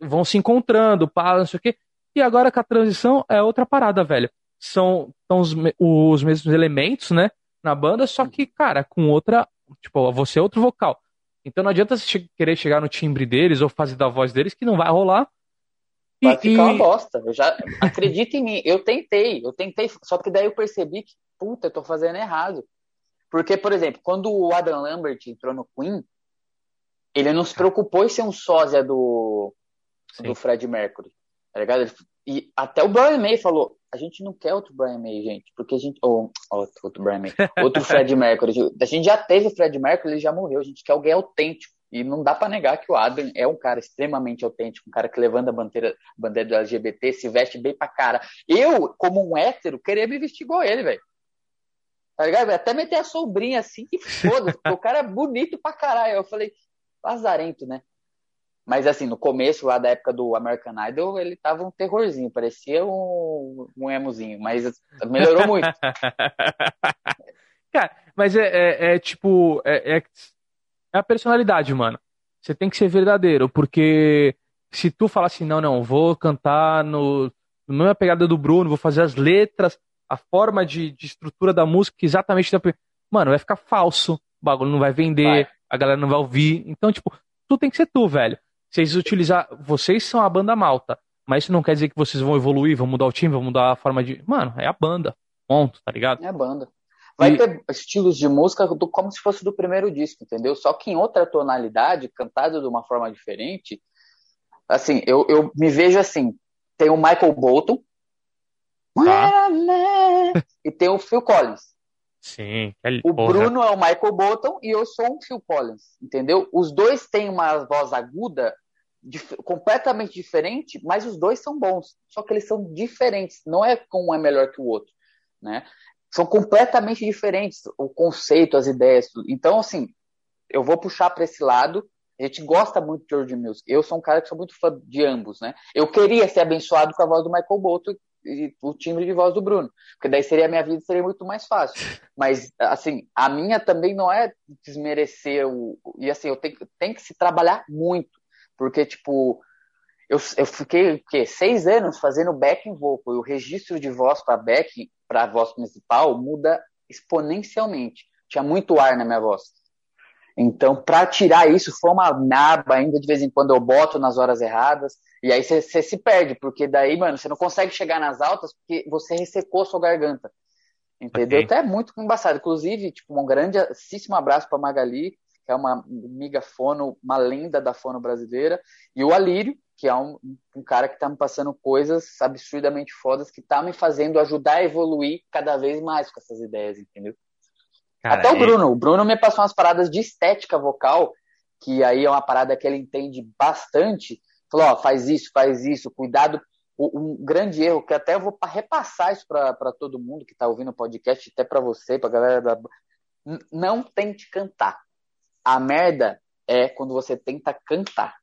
[SPEAKER 1] Vão se encontrando, pá, não sei o quê. E agora com a transição é outra parada, velho. São, são os, os mesmos elementos, né? Na banda, só que, cara, com outra. Tipo, você é outro vocal. Então não adianta você querer chegar no timbre deles ou fazer da voz deles que não vai rolar.
[SPEAKER 2] Vai ficar uma bosta. Eu já acredita em mim. Eu tentei, eu tentei, só que daí eu percebi que, puta, eu tô fazendo errado. Porque, por exemplo, quando o Adam Lambert entrou no Queen, ele não se preocupou em ser um sósia do, do Fred Mercury. Tá ligado? E até o Brian May falou: a gente não quer outro Brian May, gente, porque a gente. Ou oh, outro, outro Brian May, outro Fred Mercury. A gente já teve o Fred Mercury, ele já morreu. A gente quer alguém autêntico. E não dá para negar que o Adam é um cara extremamente autêntico, um cara que levanta a bandeira, bandeira do LGBT, se veste bem pra cara. Eu, como um hétero, queria me vestir igual ele, velho. Tá ligado? Até meter a sombrinha assim, que foda o cara é bonito pra caralho. Eu falei, lazarento, né? Mas assim, no começo lá da época do American Idol, ele tava um terrorzinho, parecia um, um emozinho, mas melhorou muito.
[SPEAKER 1] cara, mas é, é, é tipo, é, é é a personalidade, mano. Você tem que ser verdadeiro, porque se tu falar assim, não, não, vou cantar no, na mesma pegada do Bruno, vou fazer as letras, a forma de, de estrutura da música exatamente da. Mano, vai ficar falso, o bagulho não vai vender, vai. a galera não vai ouvir. Então, tipo, tu tem que ser tu, velho. Vocês utilizar. Vocês são a banda malta, mas isso não quer dizer que vocês vão evoluir, vão mudar o time, vão mudar a forma de. Mano, é a banda. Ponto, tá ligado?
[SPEAKER 2] É a banda. Vai e... ter estilos de música do, como se fosse do primeiro disco, entendeu? Só que em outra tonalidade, cantado de uma forma diferente. Assim, eu, eu me vejo assim: tem o Michael Bolton, tá. e tem o Phil Collins.
[SPEAKER 1] Sim.
[SPEAKER 2] O Bruno é o Michael Bolton e eu sou um Phil Collins, entendeu? Os dois têm uma voz aguda dif completamente diferente, mas os dois são bons. Só que eles são diferentes. Não é que um é melhor que o outro, né? São completamente diferentes o conceito, as ideias. Então, assim, eu vou puxar para esse lado. A gente gosta muito de George Music. Eu sou um cara que sou muito fã de ambos, né? Eu queria ser abençoado com a voz do Michael Bolton e o timbre de voz do Bruno, porque daí seria a minha vida seria muito mais fácil. Mas assim, a minha também não é desmerecer o e assim eu tenho, tenho que se trabalhar muito, porque tipo eu, eu fiquei o quê? seis anos fazendo backing vocal e o registro de voz para backing para a voz principal muda exponencialmente. Tinha muito ar na minha voz. Então, para tirar isso, foi uma naba, ainda de vez em quando eu boto nas horas erradas, e aí você se perde, porque daí, mano, você não consegue chegar nas altas porque você ressecou sua garganta. Entendeu? Okay. Até é muito embaçado. Inclusive, tipo, um grandíssimo abraço para Magali, que é uma amiga fono, uma lenda da fono brasileira, e o Alírio, que é um, um cara que está me passando coisas absurdamente fodas, que está me fazendo ajudar a evoluir cada vez mais com essas ideias, entendeu? Cara, Até o é Bruno. O Bruno me passou umas paradas de estética vocal, que aí é uma parada que ele entende bastante. Falou, ó, faz isso, faz isso, cuidado. Um grande erro, que até eu vou repassar isso para todo mundo que está ouvindo o podcast, até para você, para a galera da. Não tente cantar. A merda é quando você tenta cantar.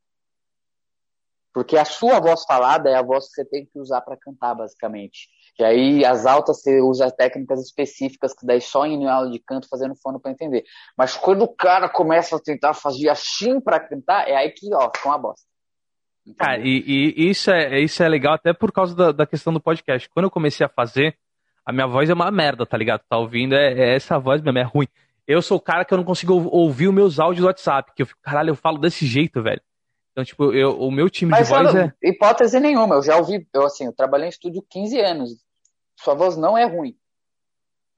[SPEAKER 2] Porque a sua voz falada é a voz que você tem que usar para cantar, basicamente. E aí as altas você usa técnicas específicas que daí só em aula de canto fazendo fono para entender. Mas quando o cara começa a tentar fazer assim para cantar, é aí que ó, fica uma bosta.
[SPEAKER 1] Cara, e, e, isso, é, isso é legal até por causa da, da, questão do podcast. Quando eu comecei a fazer, a minha voz é uma merda, tá ligado? Tá ouvindo? É, é essa voz mesmo, é ruim. Eu sou o cara que eu não consigo ouvir os meus áudios do WhatsApp, que eu fico, caralho, eu falo desse jeito, velho. Então, tipo, eu, o meu time Mas, de voz é...
[SPEAKER 2] Hipótese nenhuma, eu já ouvi, eu assim, eu trabalhei em estúdio 15 anos, sua voz não é ruim.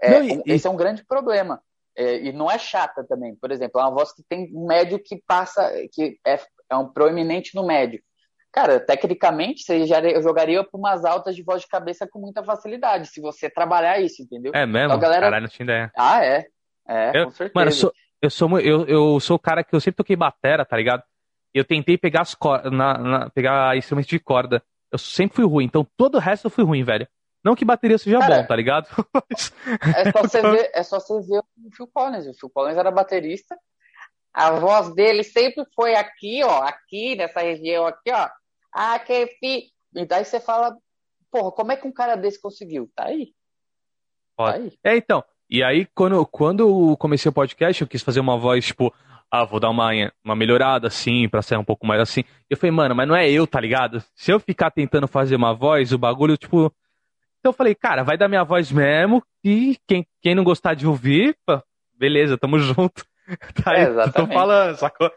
[SPEAKER 2] É, não, e, esse é um grande problema. É, e não é chata também. Por exemplo, é uma voz que tem um médio que passa, que é, é um proeminente no médio. Cara, tecnicamente, você já jogaria para umas altas de voz de cabeça com muita facilidade, se você trabalhar isso, entendeu?
[SPEAKER 1] É mesmo? Então, galera... Caralho, não tinha ideia.
[SPEAKER 2] Ah, é. É,
[SPEAKER 1] eu,
[SPEAKER 2] com certeza.
[SPEAKER 1] Mano, eu sou, eu sou, eu, eu sou o cara que eu sempre toquei batera, tá ligado? Eu tentei pegar as na, na, pegar instrumentos de corda. Eu sempre fui ruim, então todo o resto eu fui ruim, velho. Não que bateria seja cara, bom, tá ligado?
[SPEAKER 2] é, só você ver, é só você ver o Phil Collins. O Phil Collins era baterista. A voz dele sempre foi aqui, ó, aqui, nessa região aqui, ó. Ah, que fi... E daí você fala, porra, como é que um cara desse conseguiu? Tá aí.
[SPEAKER 1] Tá aí. É, então. E aí, quando, quando eu comecei o podcast, eu quis fazer uma voz, tipo, ah, vou dar uma, uma melhorada assim, pra ser um pouco mais assim. Eu falei, mano, mas não é eu, tá ligado? Se eu ficar tentando fazer uma voz, o bagulho, tipo. Então eu falei, cara, vai dar minha voz mesmo, e quem, quem não gostar de ouvir, beleza, tamo junto. Tá aí, é, tô falando, sacou?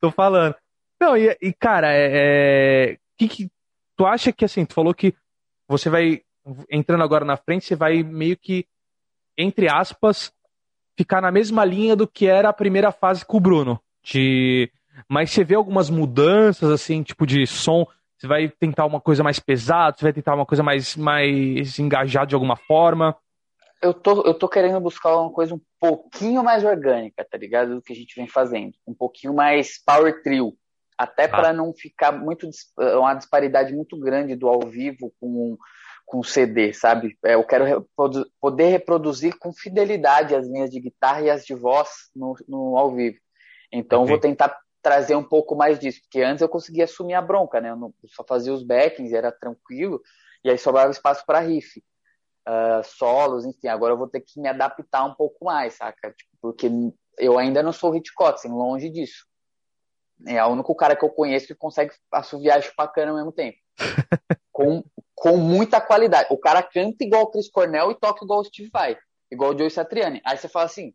[SPEAKER 1] Tô falando. Não, e, e cara, é, é. Que, que, tu acha que assim, tu falou que você vai. Entrando agora na frente, você vai meio que, entre aspas, ficar na mesma linha do que era a primeira fase com o Bruno. De... Mas você vê algumas mudanças, assim, tipo de som. Você vai tentar uma coisa mais pesada, você vai tentar uma coisa mais, mais engajada de alguma forma
[SPEAKER 2] eu tô, eu tô querendo buscar uma coisa um pouquinho mais orgânica, tá ligado? Do que a gente vem fazendo. Um pouquinho mais power trio. Até ah. para não ficar muito uma disparidade muito grande do ao vivo com com CD, sabe? É, eu quero reprodu poder reproduzir com fidelidade as linhas de guitarra e as de voz no, no ao vivo. Então okay. vou tentar trazer um pouco mais disso, porque antes eu conseguia assumir a bronca, né? Eu, não, eu só fazia os backings, era tranquilo, e aí sobrava espaço para riff uh, solos, enfim, agora eu vou ter que me adaptar um pouco mais, saca? Tipo, porque eu ainda não sou Hitchcock, assim, longe disso. É o único cara que eu conheço que consegue assoviar e chupar cana ao mesmo tempo. com, com muita qualidade. O cara canta igual o Chris Cornell e toca igual o Steve Vai, igual o Joe Satriani. Aí você fala assim.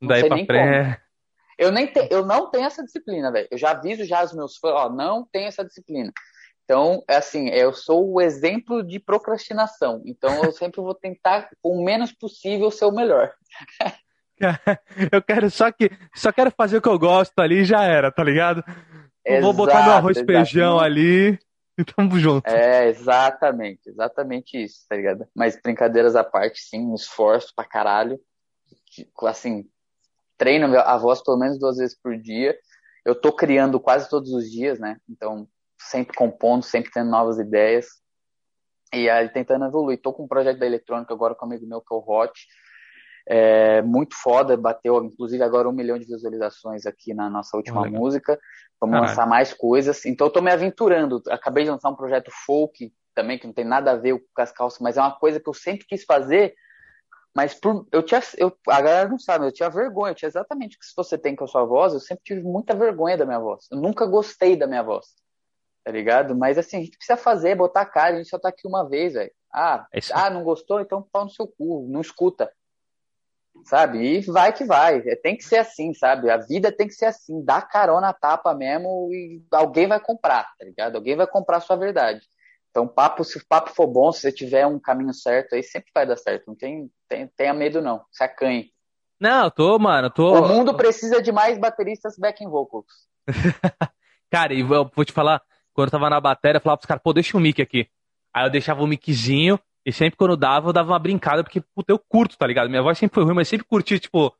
[SPEAKER 1] Não Daí sei nem pré... como.
[SPEAKER 2] Eu, nem te, eu não tenho essa disciplina, velho. Eu já aviso já os meus fãs, ó, não tenho essa disciplina. Então, é assim, eu sou o exemplo de procrastinação. Então, eu sempre vou tentar, o menos possível, ser o melhor.
[SPEAKER 1] eu quero só que só quero fazer o que eu gosto ali e já era, tá ligado? Exato, vou botar meu arroz e feijão ali tamo junto.
[SPEAKER 2] É, exatamente, exatamente isso, tá ligado? Mas brincadeiras à parte, sim, um esforço pra caralho. Assim, treino a voz pelo menos duas vezes por dia. Eu tô criando quase todos os dias, né? Então, sempre compondo, sempre tendo novas ideias e aí tentando evoluir. Tô com um projeto da eletrônica agora com um amigo meu que é o Hot. É, muito foda, bateu inclusive agora um milhão de visualizações aqui na nossa última música. Vamos Caralho. lançar mais coisas. Então eu tô me aventurando. Acabei de lançar um projeto folk também, que não tem nada a ver com as calças, mas é uma coisa que eu sempre quis fazer. Mas por, eu tinha, eu, a galera não sabe, eu tinha vergonha, eu tinha exatamente o que você tem com a sua voz, eu sempre tive muita vergonha da minha voz. Eu nunca gostei da minha voz tá ligado? Mas assim, a gente precisa fazer, botar a cara, a gente só tá aqui uma vez, velho. Ah, é ah, não gostou? Então pau no seu cu, não escuta. Sabe? E vai que vai. É, tem que ser assim, sabe? A vida tem que ser assim. Dá carona, tapa mesmo e alguém vai comprar, tá ligado? Alguém vai comprar a sua verdade. Então, papo, se o papo for bom, se você tiver um caminho certo, aí sempre vai dar certo. Não tem, tem, tenha medo, não. Se acanhe.
[SPEAKER 1] Não, tô, mano, tô.
[SPEAKER 2] O mundo precisa de mais bateristas backing vocals.
[SPEAKER 1] Cara, e eu vou te falar, quando eu tava na bateria, eu falava pros caras, pô, deixa o mic aqui. Aí eu deixava o miczinho, e sempre quando dava, eu dava uma brincada, porque, puta, eu curto, tá ligado? Minha voz sempre foi ruim, mas sempre curti, tipo,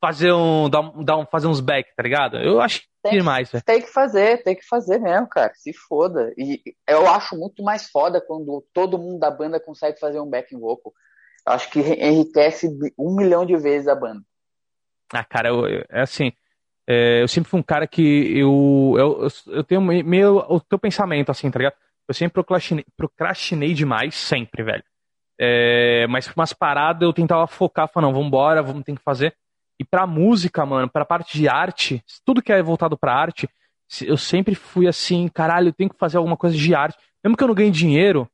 [SPEAKER 1] fazer um, dar, dar um, fazer uns back, tá ligado? Eu acho tem, demais, velho.
[SPEAKER 2] Tem que fazer, tem que fazer mesmo, cara. Se foda. E eu acho muito mais foda quando todo mundo da banda consegue fazer um backing vocal. Eu acho que enriquece um milhão de vezes a banda.
[SPEAKER 1] Ah, cara, eu, é assim, é, eu sempre fui um cara que eu, eu, eu tenho meio o teu pensamento, assim, tá ligado? Eu sempre procrastinei, procrastinei demais, sempre, velho. É, mas umas paradas eu tentava focar, falar, não, vambora, vamos ter que fazer. E pra música, mano, pra parte de arte, tudo que é voltado pra arte, eu sempre fui assim, caralho, eu tenho que fazer alguma coisa de arte. Mesmo que eu não ganhe dinheiro,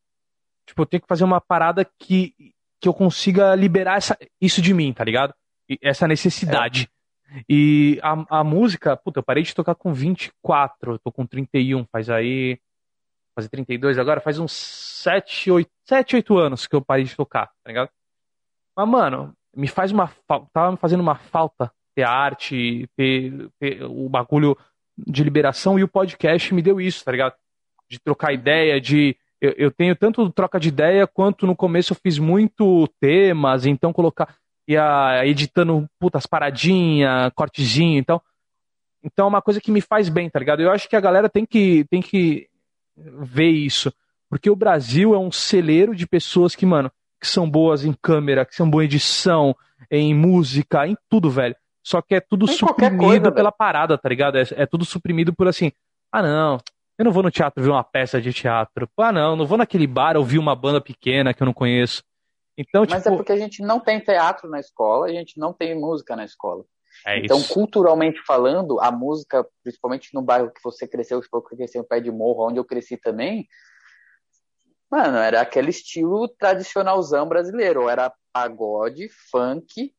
[SPEAKER 1] tipo, eu tenho que fazer uma parada que, que eu consiga liberar essa, isso de mim, tá ligado? E essa necessidade. É. E a, a música, puta, eu parei de tocar com 24, eu tô com 31, faz aí. Fazer 32 agora, faz uns 7, 8, 7, 8 anos que eu parei de tocar, tá ligado? Mas, mano, me faz uma falta. Tava me fazendo uma falta ter arte, ter, ter o bagulho de liberação e o podcast me deu isso, tá ligado? De trocar ideia, de. Eu, eu tenho tanto troca de ideia quanto no começo eu fiz muito temas, então colocar. Ia editando, putas, paradinha, cortezinho, então. Então é uma coisa que me faz bem, tá ligado? Eu acho que a galera tem que, tem que ver isso. Porque o Brasil é um celeiro de pessoas que, mano, que são boas em câmera, que são boas em edição, em música, em tudo, velho. Só que é tudo em suprimido coisa, pela velho. parada, tá ligado? É, é, tudo suprimido por assim, ah não, eu não vou no teatro ver uma peça de teatro. Ah não, não vou naquele bar ouvir uma banda pequena que eu não conheço. Então,
[SPEAKER 2] Mas é
[SPEAKER 1] tipo...
[SPEAKER 2] é porque a gente não tem teatro na escola, a gente não tem música na escola. É então, isso. culturalmente falando, a música, principalmente no bairro que você cresceu, que você cresceu em Pé de Morro, onde eu cresci também, mano, era aquele estilo tradicionalzão brasileiro. Era pagode, funk,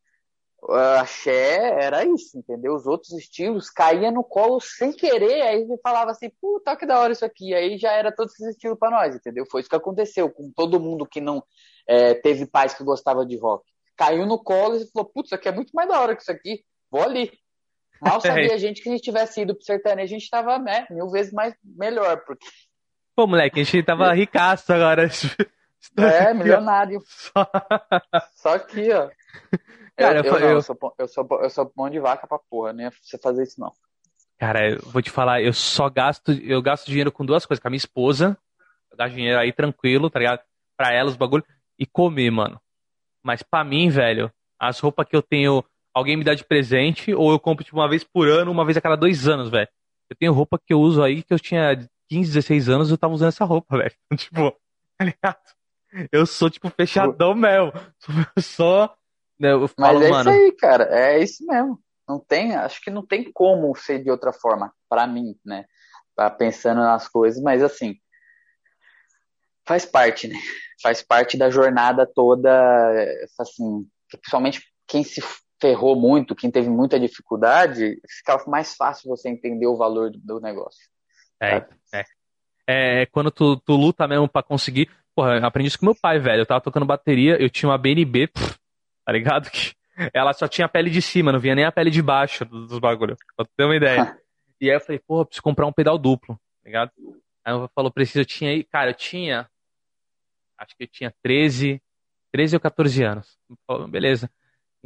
[SPEAKER 2] axé, era isso, entendeu? Os outros estilos caíam no colo sem querer, aí você falava assim, puta, que da hora isso aqui. Aí já era todos esses estilos para nós, entendeu? Foi isso que aconteceu com todo mundo que não é, teve pais que gostava de rock. Caiu no colo e falou, putz, isso aqui é muito mais da hora que isso aqui, vou ali. Mal sabia a gente que a gente tivesse ido pro sertanejo, a gente tava né, mil vezes mais melhor, porque
[SPEAKER 1] Pô, moleque, a gente tava ricaço agora.
[SPEAKER 2] É, milionário. Só, Só aqui, ó. Cara, eu, eu, eu, não, eu, sou, eu, sou, eu sou mão de vaca pra porra, nem você fazer isso não.
[SPEAKER 1] Cara, eu vou te falar, eu só gasto, eu gasto dinheiro com duas coisas, com a minha esposa, eu gasto dinheiro aí tranquilo, tá ligado? Pra ela, os bagulho, e comer, mano. Mas pra mim, velho, as roupas que eu tenho, alguém me dá de presente, ou eu compro tipo uma vez por ano, uma vez a cada dois anos, velho. Eu tenho roupa que eu uso aí que eu tinha 15, 16 anos eu tava usando essa roupa, velho. Tipo, tá ligado? Eu sou, tipo, fechadão mesmo. Eu sou. Né, eu falo,
[SPEAKER 2] Mas é
[SPEAKER 1] mano,
[SPEAKER 2] isso aí, cara. É isso mesmo. Não tem, acho que não tem como ser de outra forma, para mim, né? Tá pensando nas coisas, mas assim, faz parte, né? Faz parte da jornada toda, assim, principalmente quem se ferrou muito, quem teve muita dificuldade, fica mais fácil você entender o valor do negócio.
[SPEAKER 1] É, é. É quando tu, tu luta mesmo pra conseguir. Porra, eu aprendi isso com meu pai, velho. Eu tava tocando bateria, eu tinha uma BNB, pff, tá ligado? Que ela só tinha a pele de cima, não vinha nem a pele de baixo dos, bagulhos. Pra tu ter uma ideia. e aí eu falei, porra, preciso comprar um pedal duplo, tá ligado? Aí eu falou, preciso, eu tinha aí, cara, eu tinha. Acho que eu tinha 13, 13 ou 14 anos. Beleza.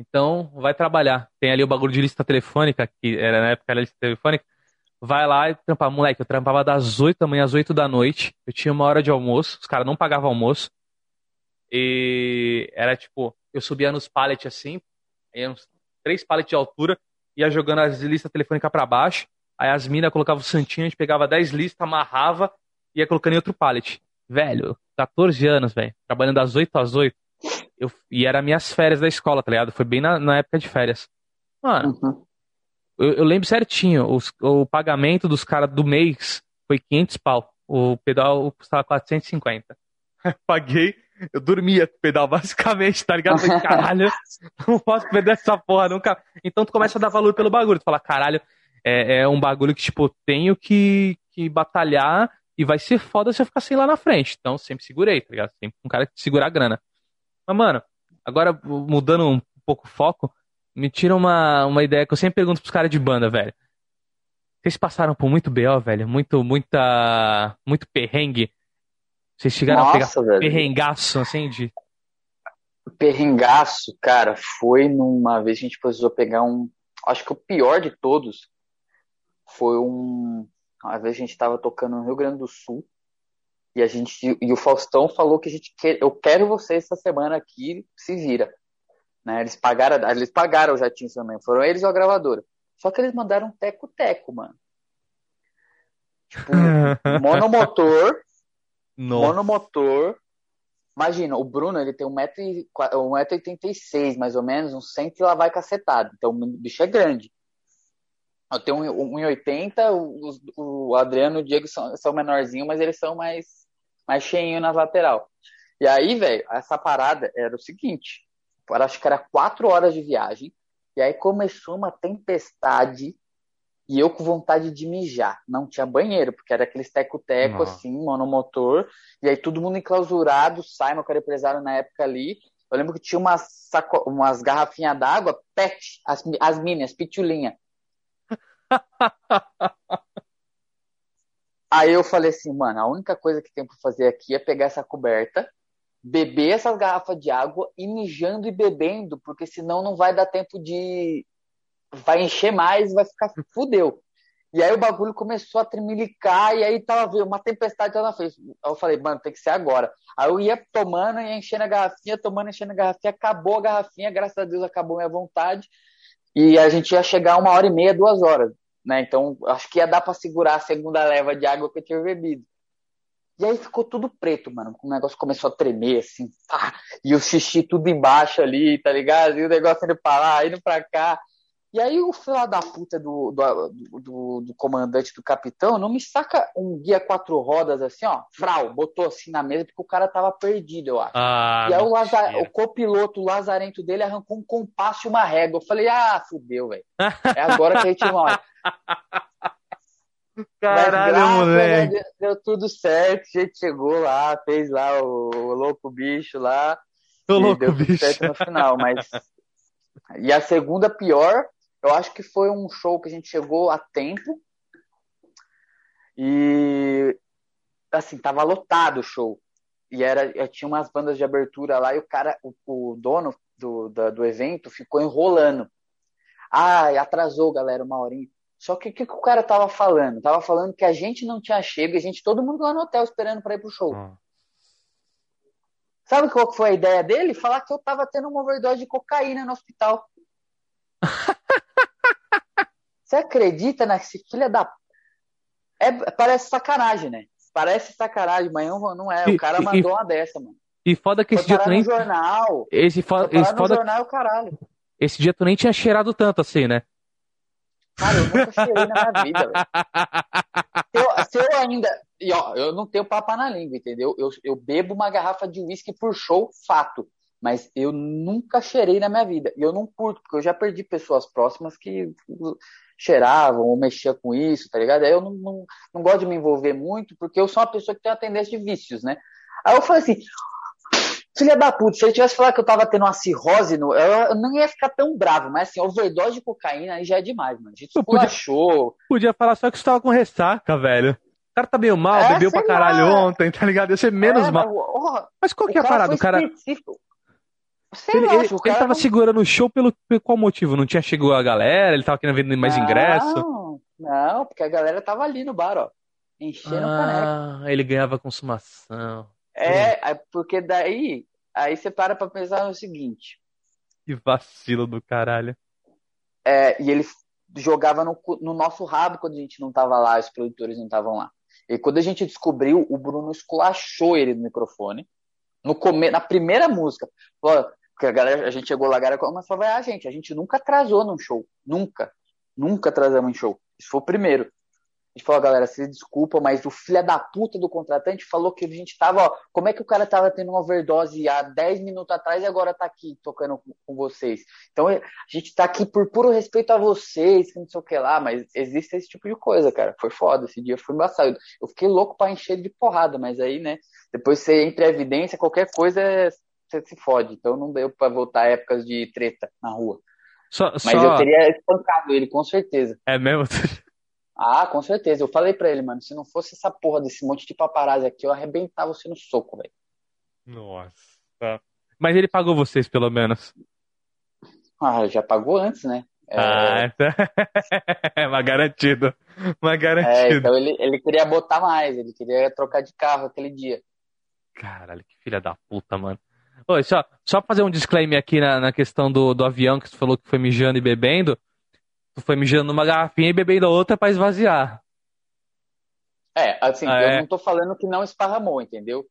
[SPEAKER 1] Então, vai trabalhar. Tem ali o bagulho de lista telefônica, que era na época era lista telefônica vai lá e trampar. Moleque, eu trampava das 8 da manhã às 8 da noite. Eu tinha uma hora de almoço. Os caras não pagavam almoço. E era tipo, eu subia nos pallets assim, uns três pallets de altura, ia jogando as listas telefônicas para baixo. Aí as minas colocavam o santinho, a gente pegava 10 listas, amarrava e ia colocando em outro pallet. Velho, 14 anos, velho. Trabalhando das 8 às 8. Eu, e era minhas férias da escola, tá ligado? Foi bem na, na época de férias. Mano, uhum. Eu, eu lembro certinho, os, o pagamento dos caras do mês foi 500 pau. O pedal custava 450. Paguei, eu dormia com o pedal, basicamente, tá ligado? Falei, caralho, não posso perder essa porra nunca. Então tu começa a dar valor pelo bagulho. Tu fala, caralho, é, é um bagulho que, tipo, tenho que, que batalhar e vai ser foda se eu ficar sem lá na frente. Então sempre segurei, tá ligado? Sempre um cara que segura a grana. Mas, mano, agora mudando um pouco o foco, me tira uma, uma ideia que eu sempre pergunto pros caras de banda, velho. Vocês passaram por muito BO, velho? Muito, muita. Muito perrengue? Vocês chegaram Nossa, a pegar velho. perrengaço, assim, de.
[SPEAKER 2] Perrengaço, cara, foi numa vez que a gente precisou pegar um. Acho que o pior de todos foi um. Uma vez a gente tava tocando no Rio Grande do Sul e a gente e o Faustão falou que a gente quer, eu quero você essa semana aqui, se vira. Né? Eles pagaram, eles pagaram o jatinho também, foram eles ou a gravadora. Só que eles mandaram um teco-teco, mano. Tipo, monomotor. Nossa. Monomotor. Imagina, o Bruno, ele tem 1,86m, mais ou menos, um cento e lá vai cacetado. Então, o bicho é grande. Eu tenho 1,80, o, o Adriano e o Diego são, são menorzinhos, mas eles são mais, mais cheinhos na lateral. E aí, velho, essa parada era o seguinte: acho que era quatro horas de viagem, e aí começou uma tempestade, e eu com vontade de mijar. Não tinha banheiro, porque era aquele teco-teco, assim, monomotor, e aí todo mundo enclausurado, Simon, que era empresário na época ali, eu lembro que tinha umas, saco... umas garrafinhas d'água, pet, as, as minhas, pitulinha. Aí eu falei assim, mano, a única coisa que tem pra fazer aqui é pegar essa coberta, beber essas garrafas de água e mijando e bebendo, porque senão não vai dar tempo de. Vai encher mais, vai ficar fudeu. E aí o bagulho começou a tremelicar, e aí tava uma tempestade lá na frente. Aí eu falei, mano, tem que ser agora. Aí eu ia tomando, ia enchendo a garrafinha, tomando, enchendo a garrafinha, acabou a garrafinha, graças a Deus acabou a minha vontade. E a gente ia chegar uma hora e meia, duas horas, né? Então acho que ia dar pra segurar a segunda leva de água que eu tinha bebido. E aí ficou tudo preto, mano. O negócio começou a tremer, assim, pá, e o xixi tudo embaixo ali, tá ligado? E o negócio indo pra lá, indo pra cá. E aí o filho da puta do, do, do, do, comandante, do capitão, não me saca um guia quatro rodas assim, ó, frau, botou assim na mesa porque o cara tava perdido, eu acho.
[SPEAKER 1] Ah,
[SPEAKER 2] e aí o, Lazar, o copiloto, o lazarento dele, arrancou um compasso e uma régua. Eu falei, ah, fudeu, velho. É agora que a gente morre.
[SPEAKER 1] Caralho,
[SPEAKER 2] Mas,
[SPEAKER 1] moleque.
[SPEAKER 2] Deus, deu tudo certo, a gente chegou lá, fez lá o, o louco bicho lá.
[SPEAKER 1] O louco
[SPEAKER 2] deu tudo
[SPEAKER 1] bicho.
[SPEAKER 2] certo no final, mas... E a segunda pior eu acho que foi um show que a gente chegou a tempo e assim, tava lotado o show. E era, tinha umas bandas de abertura lá e o cara, o, o dono do, da, do evento ficou enrolando. Ah, atrasou, galera, uma horinha. Só que o que, que, o cara tava falando? Tava falando que a gente não tinha chego, a gente, todo mundo lá no hotel esperando para ir pro show.
[SPEAKER 1] Hum.
[SPEAKER 2] Sabe qual foi a ideia dele? Falar que eu tava tendo uma overdose de cocaína no hospital. Você acredita nesse filha da. É, parece sacanagem, né? Parece sacanagem, mas não, não é. O cara
[SPEAKER 1] E- e-
[SPEAKER 2] mandou uma dessa, mano.
[SPEAKER 1] E foda que
[SPEAKER 2] Foi
[SPEAKER 1] esse dia tu nem.
[SPEAKER 2] jornal.
[SPEAKER 1] Esse, fo... esse, foda...
[SPEAKER 2] jornal, caralho.
[SPEAKER 1] esse dia tu nem tinha cheirado tanto assim, né?
[SPEAKER 2] Cara, eu nunca cheirei na minha vida, velho. Se eu, se eu ainda. E ó, eu não tenho papo na língua, entendeu? Eu, eu bebo uma garrafa de uísque por show, fato. Mas eu nunca cheirei na minha vida. E eu não curto, porque eu já perdi pessoas próximas que cheiravam ou mexiam com isso, tá ligado? Aí eu não, não, não gosto de me envolver muito, porque eu sou uma pessoa que tem uma tendência de vícios, né? Aí eu falei assim. Filha da puta, se ele tivesse falado que eu tava tendo uma cirrose, no, eu, não ia ficar tão bravo, mas assim, overdose de cocaína aí já é demais, mano. A gente
[SPEAKER 1] Eu podia- Podia falar só que você tava com ressaca, velho. O cara tá meio mal,
[SPEAKER 2] É,
[SPEAKER 1] bebeu pra caralho
[SPEAKER 2] lá.
[SPEAKER 1] ontem, tá ligado? Ia ser menos
[SPEAKER 2] É,
[SPEAKER 1] mal.
[SPEAKER 2] mas, ó,
[SPEAKER 1] Mas qual que é a parada?
[SPEAKER 2] foi
[SPEAKER 1] O cara.
[SPEAKER 2] específico. Sei
[SPEAKER 1] Ele,
[SPEAKER 2] lá,
[SPEAKER 1] ele,
[SPEAKER 2] acho que o
[SPEAKER 1] ele tava
[SPEAKER 2] não-
[SPEAKER 1] segurando o show pelo, pelo qual motivo? Não tinha chegado a galera? Ele tava querendo vender mais ingresso?
[SPEAKER 2] Não, não, porque a galera tava ali no bar, ó. Enchendo o caneco.
[SPEAKER 1] Ah, ele ganhava consumação.
[SPEAKER 2] É, é, porque daí, aí você para pra pensar no seguinte.
[SPEAKER 1] Que vacilo do caralho.
[SPEAKER 2] É, e ele jogava no, no nosso rabo quando a gente não tava lá, os produtores não estavam lá. E quando a gente descobriu, o Bruno esculachou ele no microfone. No come... Na primeira música. Falou, porque a galera, a gente chegou lá, a galera começou a falar, ah, gente, a gente nunca atrasou num show. Nunca. Nunca atrasamos em show. Isso foi o primeiro. A gente falou, galera, se desculpa, mas o filho da puta do contratante falou que a gente tava, ó, como é que o cara tava tendo uma overdose há 10 minutos atrás e agora tá aqui tocando com, vocês? Então a gente tá aqui por puro respeito a vocês, que não sei o que lá, mas existe esse tipo de coisa, cara. Foi foda, esse dia foi embaçado. Eu fiquei louco pra encher de porrada, mas aí, né, depois você entra em evidência, qualquer coisa é- você se fode. Então não deu pra voltar épocas de treta na rua.
[SPEAKER 1] Só,
[SPEAKER 2] Mas
[SPEAKER 1] só...
[SPEAKER 2] eu teria espancado ele, com certeza.
[SPEAKER 1] É mesmo?
[SPEAKER 2] Ah, com certeza. Eu falei pra ele, mano, se não fosse essa porra desse monte de paparazzi aqui, eu arrebentava você no soco, velho.
[SPEAKER 1] Nossa. Mas ele pagou vocês, pelo menos.
[SPEAKER 2] Ah, já pagou antes, né? É,
[SPEAKER 1] Ah, então... é uma garantido. Uma
[SPEAKER 2] é,
[SPEAKER 1] garantido.
[SPEAKER 2] então ele, ele queria botar mais, ele queria trocar de carro aquele dia.
[SPEAKER 1] Caralho, que filha da puta, mano. Oi, só, só fazer um disclaimer aqui na, na questão do, do avião que você falou que foi mijando e bebendo. Tu foi mijando numa garrafinha e bebendo a outra pra esvaziar.
[SPEAKER 2] É, assim,
[SPEAKER 1] Ah,
[SPEAKER 2] eu
[SPEAKER 1] é?
[SPEAKER 2] não tô falando que não esparramou, entendeu?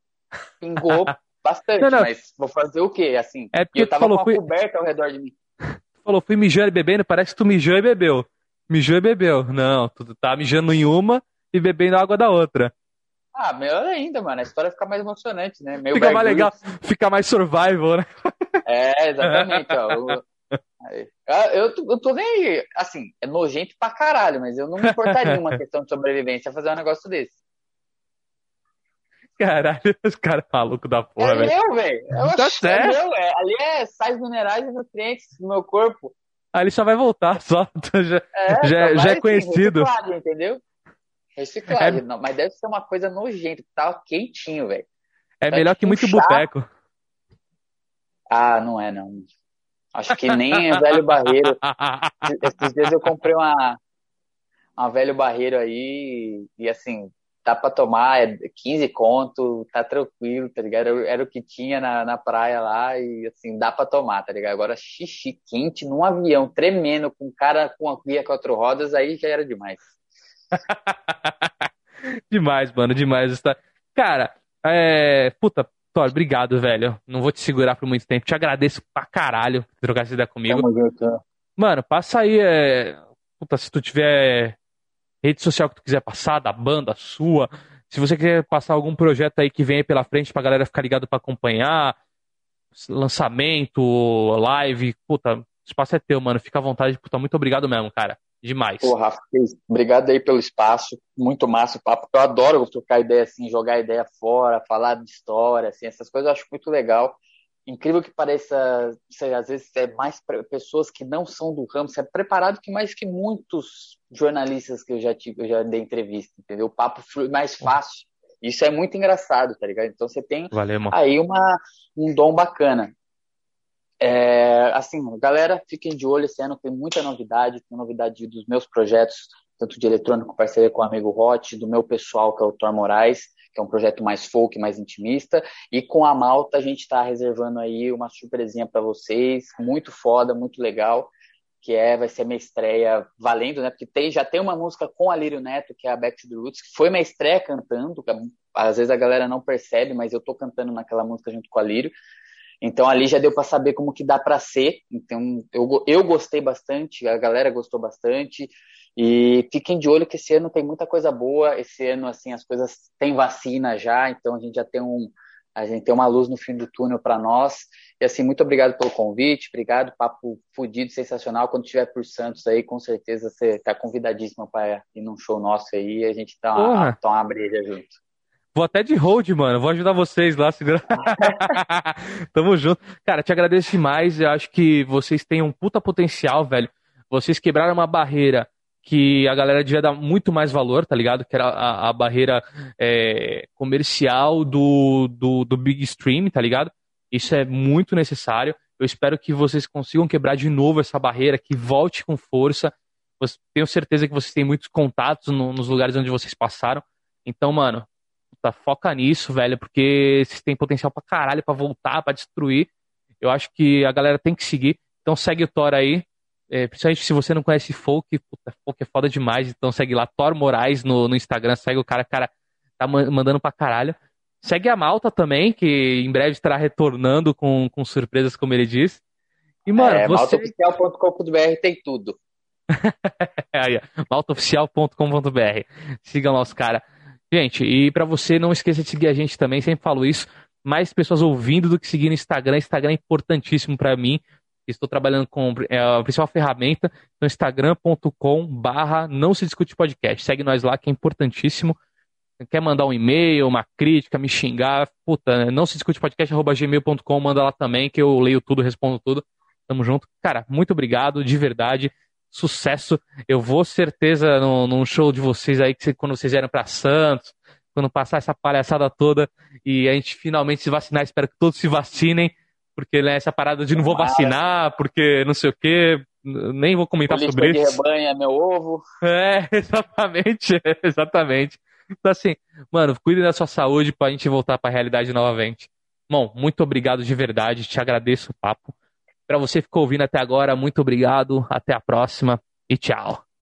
[SPEAKER 2] Pingou bastante,
[SPEAKER 1] Não, não.
[SPEAKER 2] mas vou fazer o quê? Assim,
[SPEAKER 1] É porque
[SPEAKER 2] eu
[SPEAKER 1] tu
[SPEAKER 2] tava
[SPEAKER 1] falou,
[SPEAKER 2] com
[SPEAKER 1] fui,
[SPEAKER 2] coberta ao redor de mim.
[SPEAKER 1] tu falou, fui mijando e bebendo, parece que tu mijou e bebeu. Mijou e bebeu. Não, tu tá mijando em uma e bebendo água da outra.
[SPEAKER 2] Ah, melhor ainda, mano. A história fica mais emocionante, né? Meio
[SPEAKER 1] Fica mais legal, fica mais survival, né?
[SPEAKER 2] É, exatamente, ó. Eu. Ah, eu, tô- eu tô nem aí. Assim, é nojento pra caralho, mas eu não me importaria uma questão de sobrevivência fazer um negócio desse.
[SPEAKER 1] Caralho, os caras malucos da porra,
[SPEAKER 2] é
[SPEAKER 1] velho.
[SPEAKER 2] meu, velho.
[SPEAKER 1] Tá
[SPEAKER 2] acho-
[SPEAKER 1] certo.
[SPEAKER 2] É meu, é. Ali é sais minerais e nutrientes do meu corpo.
[SPEAKER 1] Aí ele só vai voltar, só. Já é, já, já é assim, conhecido.
[SPEAKER 2] Entendeu? Reciclagem. É... Não, mas deve ser uma coisa nojenta, tava quentinho, velho.
[SPEAKER 1] É tá melhor que muito chá. boteco.
[SPEAKER 2] Ah, não é, não. Acho que nem o velho barreiro. Esses dias eu comprei uma, uma velho barreiro aí e assim, dá pra tomar, é 15 conto, tá tranquilo, tá ligado? Era, era, o que tinha na, na praia lá e assim, dá pra tomar, tá ligado? Agora xixi quente num avião, tremendo, com um cara com a guia quatro rodas, aí já era demais.
[SPEAKER 1] demais, mano, demais. Cara, é. Puta, Thor, obrigado, velho. Não vou te segurar por muito tempo. Te agradeço pra caralho por trocar essa ideia comigo. Mano, passa aí. É... Puta, se tu tiver rede social que tu quiser passar, da banda, sua. Se você quer passar algum projeto aí que vem aí pela frente pra galera ficar ligado pra acompanhar, lançamento, live, puta, o espaço é teu, mano. Fica à vontade, puta, muito obrigado mesmo, cara. Demais.
[SPEAKER 2] Pô, Rafa, obrigado aí pelo espaço. Muito massa o papo. Eu adoro trocar ideia assim, jogar ideia fora, falar de história, assim, essas coisas eu acho muito legal incrível que pareça, sei, às vezes é mais pessoas que não são do ramo, você é preparado que mais que muitos jornalistas que eu já tive, eu já dei entrevista, entendeu? O papo flui mais fácil. Isso é muito engraçado, tá ligado? Então você tem
[SPEAKER 1] Valeu,
[SPEAKER 2] aí uma, um dom bacana. É, assim, galera, fiquem de olho, esse ano tem muita novidade, tem novidade dos meus projetos, tanto de eletrônico, parceria com o amigo Hot, do meu pessoal, que é o Thor Moraes, que é um projeto mais folk, mais intimista. E com a Malta a gente está reservando aí uma surpresinha para vocês, muito foda, muito legal, que é vai ser minha estreia valendo, né? Porque tem, já tem uma música com a Lírio Neto, que é a Back to the Roots, que foi minha estreia cantando, às vezes a galera não percebe, mas eu tô cantando naquela música junto com a Lírio. Então ali já deu para saber como que dá para ser. Então eu, eu gostei bastante, a galera gostou bastante. E fiquem de olho que esse ano tem muita coisa boa. Esse ano, assim, as coisas tem vacina já, então a gente já tem um, a gente tem uma luz no fim do túnel para nós. E assim, muito obrigado pelo convite, obrigado, papo fudido, sensacional. Quando estiver por Santos aí, com certeza você está convidadíssimo para ir num show nosso aí e a gente dá uma, toma uma breja junto.
[SPEAKER 1] Vou até de hold, mano. Vou ajudar vocês lá, segurar. Tamo junto. Cara, te agradeço demais. Eu acho que vocês têm um puta potencial, velho. Vocês quebraram uma barreira que a galera devia dar muito mais valor, tá ligado? Que era a, a barreira é, comercial do, do, do Big Stream, tá ligado? Isso é muito necessário. Eu espero que vocês consigam quebrar de novo essa barreira, que volte com força. Tenho certeza que vocês têm muitos contatos no, nos lugares onde vocês passaram. Então, mano, tá, foca nisso, velho, porque vocês têm potencial pra caralho pra voltar, pra destruir. Eu acho que a galera tem que seguir. Então segue o Thor aí, é, principalmente se você não conhece folk, puta, folk é foda demais, então segue lá, Thor Moraes no, no Instagram, segue o cara, cara tá mandando pra caralho. Segue a Malta também, que em breve estará retornando com, com surpresas, como ele diz.
[SPEAKER 2] E, mano, é, você... maltaoficial.com.br tem tudo.
[SPEAKER 1] Aí, maltaoficial.com.br. Sigam lá os caras. Gente, e para você não esqueça de seguir a gente também, sempre falo isso. Mais pessoas ouvindo do que seguir no Instagram. Instagram é importantíssimo para mim. Estou trabalhando com é, a principal ferramenta no instagram.com barra não se discute podcast. Segue nós lá que é importantíssimo. Quer mandar um e-mail, uma crítica, me xingar, puta, não se discute podcast, arroba gmail.com, manda lá também que eu leio tudo, respondo tudo. Tamo junto. Cara, muito obrigado, de verdade. Sucesso. Eu vou certeza num, num show de vocês aí, que quando vocês vierem para Santos, quando passar essa palhaçada toda e a gente finalmente se vacinar, espero que todos se vacinem porque né, essa parada de não vou vacinar, porque não sei o quê, nem vou comentar Política sobre isso.
[SPEAKER 2] de rebanho é meu ovo.
[SPEAKER 1] É, exatamente, exatamente. Então assim, mano, cuide da sua saúde pra gente voltar pra realidade novamente. Bom, muito obrigado de verdade, te agradeço o papo. Para você que ficou ouvindo até agora, muito obrigado, até a próxima e tchau.